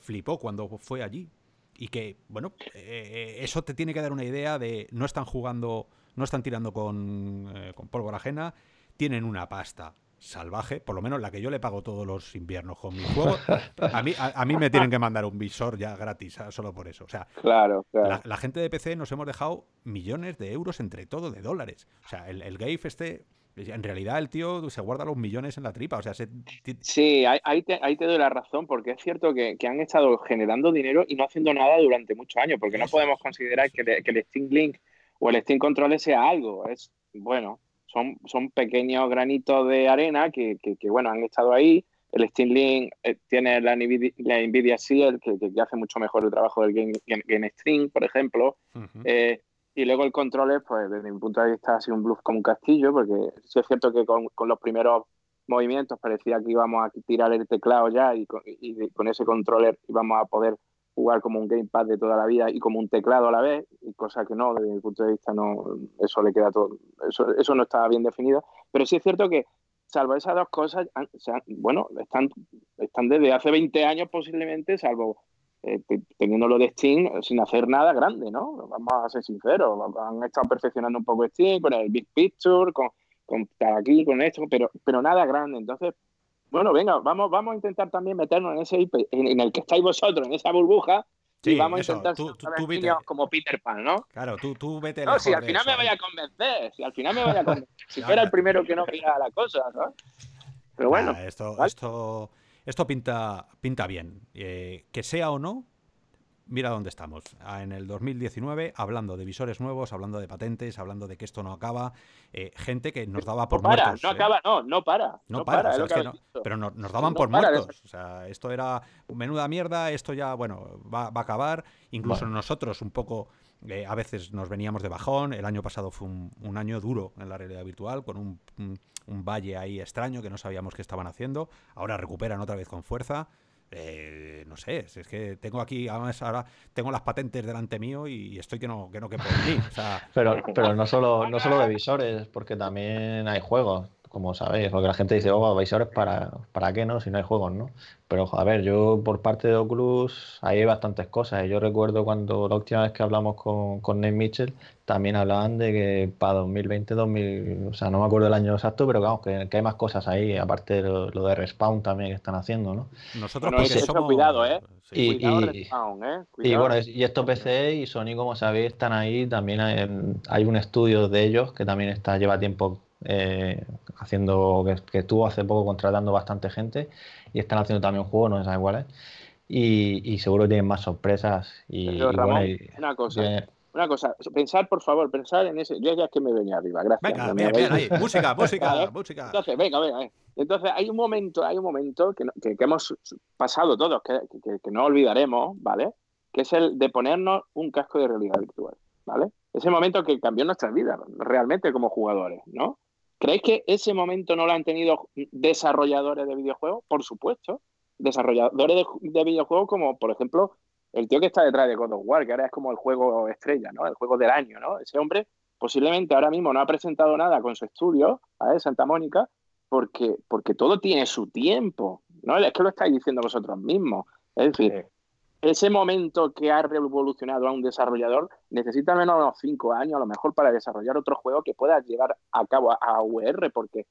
flipó cuando fue allí. Y que, bueno, eh, eso te tiene que dar una idea de no están jugando, no están tirando con, con pólvora ajena, tienen una pasta salvaje, por lo menos la que yo le pago todos los inviernos con mi juego. A mí, a, mí me tienen que mandar un visor ya gratis, ah, solo por eso. O sea, claro, La, gente de PC nos hemos dejado millones de euros entre todo, de dólares. O sea, el, el Gave este, en realidad el tío se guarda los millones en la tripa. O sea, Sí, ahí te, ahí te doy la razón, porque es cierto que, han estado generando dinero y no haciendo nada durante muchos años, porque no podemos considerar que, que el Steam Link o el Steam Controller sea algo. Es, bueno, son, pequeños granitos de arena que, bueno, han estado ahí. El Steam Link eh, tiene la Nvidia, la Nvidia Shield, que, hace mucho mejor el trabajo del Game, game, Stream, por ejemplo. Eh, y luego el controller, pues desde mi punto de vista ha sido un bluff como un castillo, porque sí es cierto que con, los primeros movimientos, parecía que íbamos a tirar el teclado ya y con, ese controller íbamos a poder jugar como un gamepad de toda la vida y como un teclado a la vez, cosa que no, desde mi punto de vista no, eso le queda todo, eso, eso no estaba bien definido, pero sí es cierto que salvo esas dos cosas, bueno, están, están desde hace 20 años posiblemente, salvo eh, teniendo lo de Steam sin hacer nada grande, ¿no? Vamos a ser sinceros, han estado perfeccionando un poco Steam con el Big Picture, con, con aquí, con esto, pero, pero nada grande. Entonces, bueno, venga, vamos, vamos a intentar también meternos en ese en, el que estáis vosotros, en esa burbuja, y vamos a intentar tú, como Peter Pan, ¿no? Claro, tú, tú vete No, si al final me vaya a convencer, si al final me vaya a convencer, si fuera el primero que no mira la cosa, ¿no? Pero bueno. esto, esto, esto pinta, pinta bien. Eh, que sea o no, mira dónde estamos. Ah, en el 2019, hablando de visores nuevos, hablando de patentes, hablando de que esto no acaba. Eh, gente que nos daba por no para, muertos. No ¿eh? acaba, no, no para. No, para, pero nos daban por muertos. O sea, esto era menuda mierda, esto ya, bueno, va, a acabar. Incluso nosotros un poco... Eh, a veces nos veníamos de bajón. El año pasado fue un, año duro en la realidad virtual, con un, un, valle ahí extraño que no sabíamos qué estaban haciendo. Ahora recuperan otra vez con fuerza. Eh, no sé, es que tengo aquí, además ahora tengo las patentes delante mío y estoy que no, que no quepo en mí. pero, pero no solo, no solo de visores, porque también hay juegos como sabéis, porque la gente dice, oh, visores para, para qué, ¿no? Si no hay juegos, ¿no? Pero, a ver, yo por parte de Oculus hay bastantes cosas. Yo recuerdo cuando la última vez que hablamos con, con Nate Mitchell, también hablaban de que para 2020, 2000, o sea, no me acuerdo el año exacto, pero vamos, que, hay más cosas ahí, aparte de lo, de Respawn también que están haciendo, ¿no? Nosotros bueno, cuidado, ¿eh? Y, Respawn, ¿eh? y, bueno, y estos PC y Sony, como sabéis, están ahí. También hay, hay un estudio de ellos que también está lleva tiempo eh, haciendo que, estuvo hace poco contratando bastante gente y están haciendo también un juego, no sé iguales. Y, y seguro tienen más sorpresas. Y, una cosa. Una cosa, pensar por favor, pensar en ese. Yo ya es que me venía arriba, gracias. Venga, bien, ahí. música, música, música. Entonces, venga, venga. Entonces, hay un momento, hay un momento que, que, hemos pasado todos, que, que, no olvidaremos, ¿vale? Que es el de ponernos un casco de realidad virtual, ¿vale? Ese momento que cambió nuestras vidas, realmente como jugadores, ¿no? ¿Creéis que ese momento no lo han tenido desarrolladores de videojuegos? Por supuesto. Desarrolladores de, videojuegos como, por ejemplo, el tío que está detrás de God of War, que ahora es como el juego estrella, ¿no? El juego del año, ¿no? Ese hombre posiblemente ahora mismo no ha presentado nada con su estudio, a Santa Mónica, porque, porque todo tiene su tiempo, ¿no? Es que lo estáis diciendo vosotros mismos. Es decir, ese momento que ha revolucionado a un desarrollador necesita menos unos cinco años a lo mejor para desarrollar otro juego que pueda llevar a cabo a, VR, porque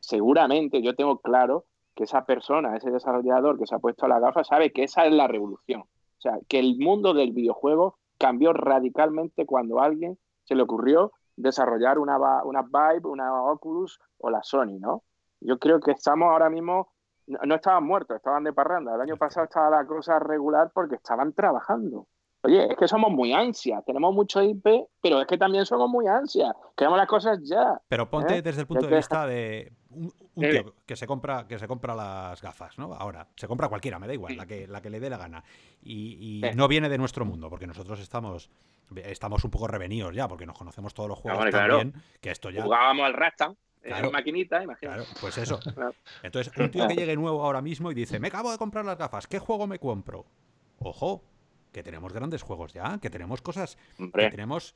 seguramente yo tengo claro que esa persona, ese desarrollador que se ha puesto a la gafa, sabe que esa es la revolución. O sea, que el mundo del videojuego cambió radicalmente cuando a alguien se le ocurrió desarrollar una, una Vive, una Oculus o la Sony, ¿no? Yo creo que estamos ahora mismo no, estaban muertos, estaban de parranda. El año pasado estaba la cosa regular porque estaban trabajando. Oye, es que somos muy ansias, tenemos mucho IP, pero es que también somos muy ansias, queremos las cosas ya. Pero ponte ¿eh? desde el punto de vista de un, tío que se compra que se compra las gafas, ¿no? Ahora, se compra cualquiera, me da igual, la que, la que le dé la gana. Y, no viene de nuestro mundo, porque nosotros estamos estamos un poco revenidos ya, porque nos conocemos todos los juegos también, que esto ya... Jugábamos al Rasta. Claro, maquinita, imagínate. Claro, pues eso. Entonces, un tío que llegue nuevo ahora mismo y dice, me acabo de comprar las gafas, ¿qué juego me compro? Ojo, que tenemos grandes juegos ya, que tenemos cosas, que tenemos...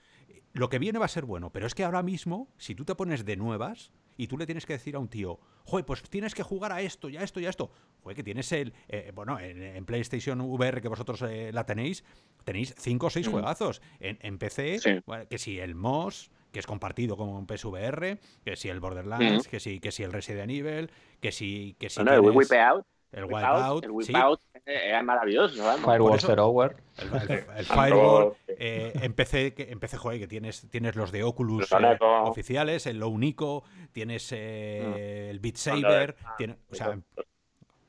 Lo que viene va a ser bueno, pero es que ahora mismo, si tú te pones de nuevas y tú le tienes que decir a un tío, joder, pues tienes que jugar a esto, ya esto, ya esto, joder, que tienes el... Eh, bueno, en, PlayStation VR, que vosotros eh, la tenéis, tenéis cinco o seis mm. juegazos. En, PC, que si el MOS que es compartido con un PSVR, que si el Borderlands, que si que si el Resident Evil, que si que si el Wipeout, el Wipeout, el Wipeout es maravilloso, Firewall Zero El, Firewall eh, empecé que empecé joder, que tienes tienes los de Oculus eh, oficiales, el Low Nico, tienes eh, mm. el Beat Saber, tiene, o sea,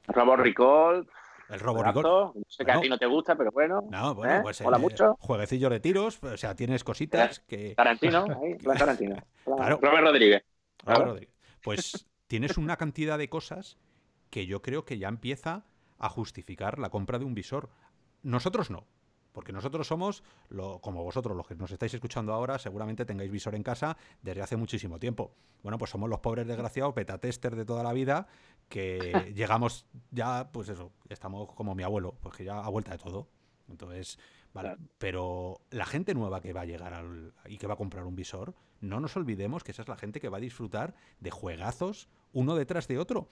Robo Recall el robo No sé que a ti no te gusta, pero bueno. No, bueno, ¿eh? pues. Hola eh, mucho. Jueguecillos de tiros, o sea, tienes cositas que. Tarantino, ahí, Tarantino. claro. Robert Rodríguez. Robert Rodríguez. Pues tienes una cantidad de cosas que yo creo que ya empieza a justificar la compra de un visor. Nosotros no. Porque nosotros somos, lo, como vosotros, los que nos estáis escuchando ahora, seguramente tengáis visor en casa desde hace muchísimo tiempo. Bueno, pues somos los pobres desgraciados, beta tester de toda la vida, que llegamos ya, pues eso, estamos como mi abuelo, pues que ya a vuelta de todo. Entonces, vale, pero la gente nueva que va a llegar al, y que va a comprar un visor, no nos olvidemos que esa es la gente que va a disfrutar de juegazos uno detrás de otro.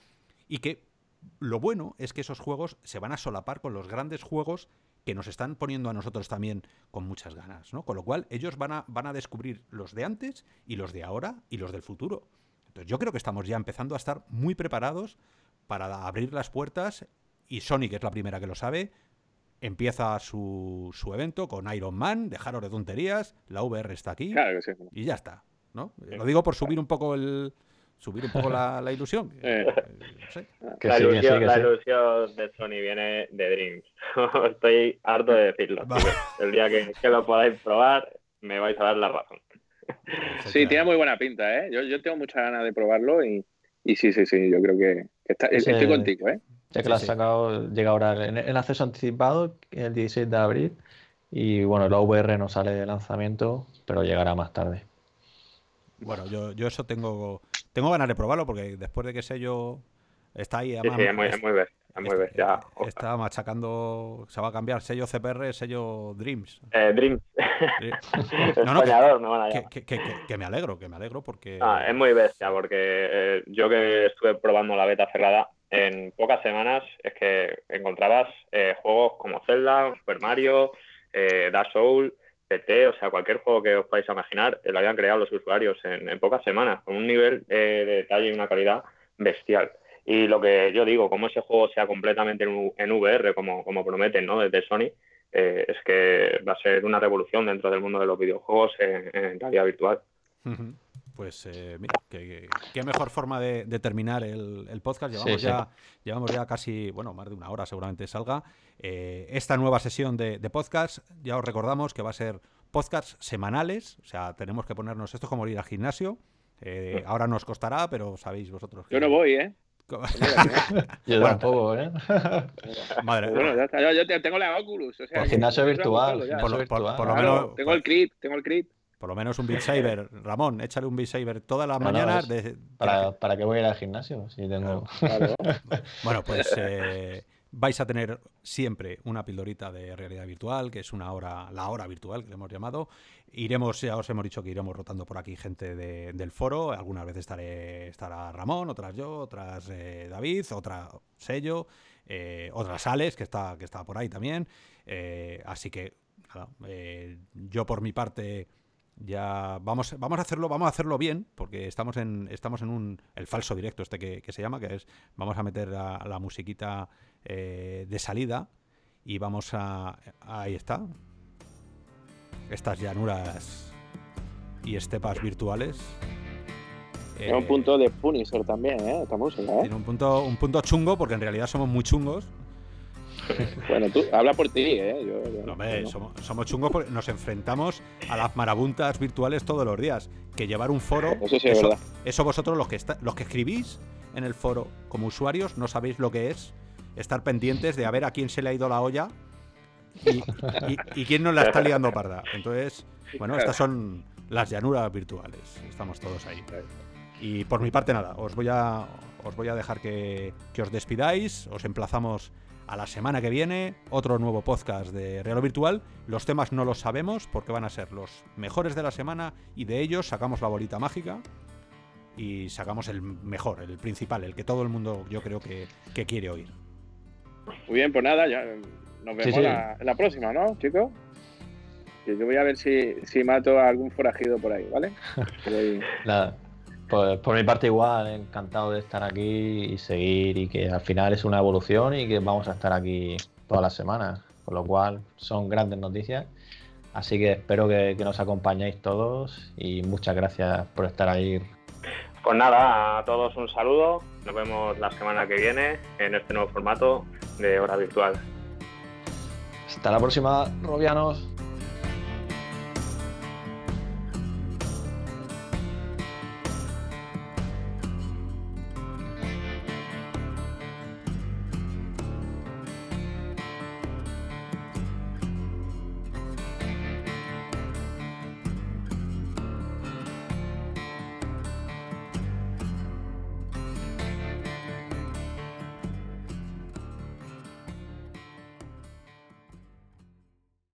Y que lo bueno es que esos juegos se van a solapar con los grandes juegos que nos están poniendo a nosotros también con muchas ganas, ¿no? Con lo cual ellos van a, van a descubrir los de antes y los de ahora y los del futuro. Entonces yo creo que estamos ya empezando a estar muy preparados para abrir las puertas y Sony, que es la primera que lo sabe, empieza su, su evento con Iron Man, dejaros de tonterías, la VR está aquí y ya está, ¿no? Lo digo por subir un poco el, subir un poco la, ilusión. Eh, la, ilusión de Sony viene de Dreams. Estoy harto de decirlo. El día que, lo podáis probar, me vais a dar la razón. Sí, tiene muy buena pinta, ¿eh? Yo, yo tengo muchas ganas de probarlo y, y sí, sí, sí, yo creo que está, estoy contigo, ¿eh? Ya que lo has sacado, llega ahora en el acceso anticipado, el 16 de abril, y bueno, la VR no sale de lanzamiento, pero llegará más tarde. Bueno, yo, yo eso tengo tengo ganas de probarlo porque después de que sello está ahí. sí, sí, es muy, es muy, muy está, está, machacando. Se va a cambiar sello CPR, sello Dreams. Eh, Dreams. no, no, que, que, que, me alegro, que me alegro porque. Ah, es muy bestia porque eh, yo que estuve probando la beta cerrada. En pocas semanas es que encontrabas eh, juegos como Zelda, Super Mario, eh, Dark Souls, o sea, cualquier juego que os podáis imaginar, lo habían creado los usuarios en, pocas semanas, con un nivel eh, de detalle y una calidad bestial. Y lo que yo digo, como ese juego sea completamente en, VR, como, como prometen ¿no? desde Sony, eh, es que va a ser una revolución dentro del mundo de los videojuegos en, realidad virtual. Pues eh, mira, qué, mejor forma de, terminar el, podcast. Llevamos, ya, llevamos ya casi, bueno, más de una hora seguramente salga. Eh, esta nueva sesión de, podcast, ya os recordamos que va a ser podcast semanales. O sea, tenemos que ponernos esto como ir al gimnasio. Eh, ahora nos costará, pero sabéis vosotros que... Yo no voy, ¿eh? yo tampoco, ¿eh? Madre bueno, ya está. Yo, tengo la Oculus. O sea, gimnasio virtual. Por, lo menos, tengo el Crit, tengo el Crit. Por lo menos un Beat Saber. Ramón, échale un Beat Saber todas las mañanas. De... Para, ¿Para qué voy a ir al gimnasio? Si tengo... bueno, pues eh, vais a tener siempre una pildorita de realidad virtual, que es una hora, la hora virtual que le hemos llamado. Iremos, ya os hemos dicho que iremos rotando por aquí gente del foro. Algunas veces estaré, estará Ramón, otras yo, otras eh, David, otra Sello, eh, otras Alex, que está, que está por ahí también. así que, nada, yo por mi parte ya vamos, vamos a hacerlo, vamos a hacerlo bien, porque estamos en, estamos en un el falso directo este que, se llama, que es vamos a meter la, la musiquita eh, de salida y vamos a ahí está. Estas llanuras y estepas virtuales. Tiene un punto de Punisher también, ¿eh? Esta música, ¿eh? Tiene un punto, un punto chungo, porque en realidad somos muy chungos. Bueno, tú habla por ti, ¿eh? no, somos, chungos porque nos enfrentamos a las marabuntas virtuales todos los días. Que llevar un foro. Eso sí es verdad. Eso vosotros, los que, los que escribís en el foro como usuarios, no sabéis lo que es estar pendientes de a ver a quién se le ha ido la olla y, quién nos la está liando parda. Entonces, bueno, estas son las llanuras virtuales. Estamos todos ahí. Y por mi parte, nada, os voy a, os voy a dejar que, que os despidáis. Os emplazamos a la semana que viene, otro nuevo podcast de Real Virtual. Los temas no los sabemos porque van a ser los mejores de la semana y de ellos sacamos la bolita mágica y sacamos el mejor, el principal, el que todo el mundo yo creo que, quiere oír. Muy bien, pues nada, ya nos vemos La, en la próxima, ¿no, chicos? Yo voy a ver si, si mato a algún forajido por ahí, ¿vale? Nada. Pues por mi parte igual, encantado de estar aquí y seguir y que al final es una evolución y que vamos a estar aquí todas las semanas, con lo cual son grandes noticias. Así que espero que, nos acompañéis todos y muchas gracias por estar ahí. Pues nada, a todos un saludo. Nos vemos la semana que viene en este nuevo formato de hora virtual. Hasta la próxima, Robianos.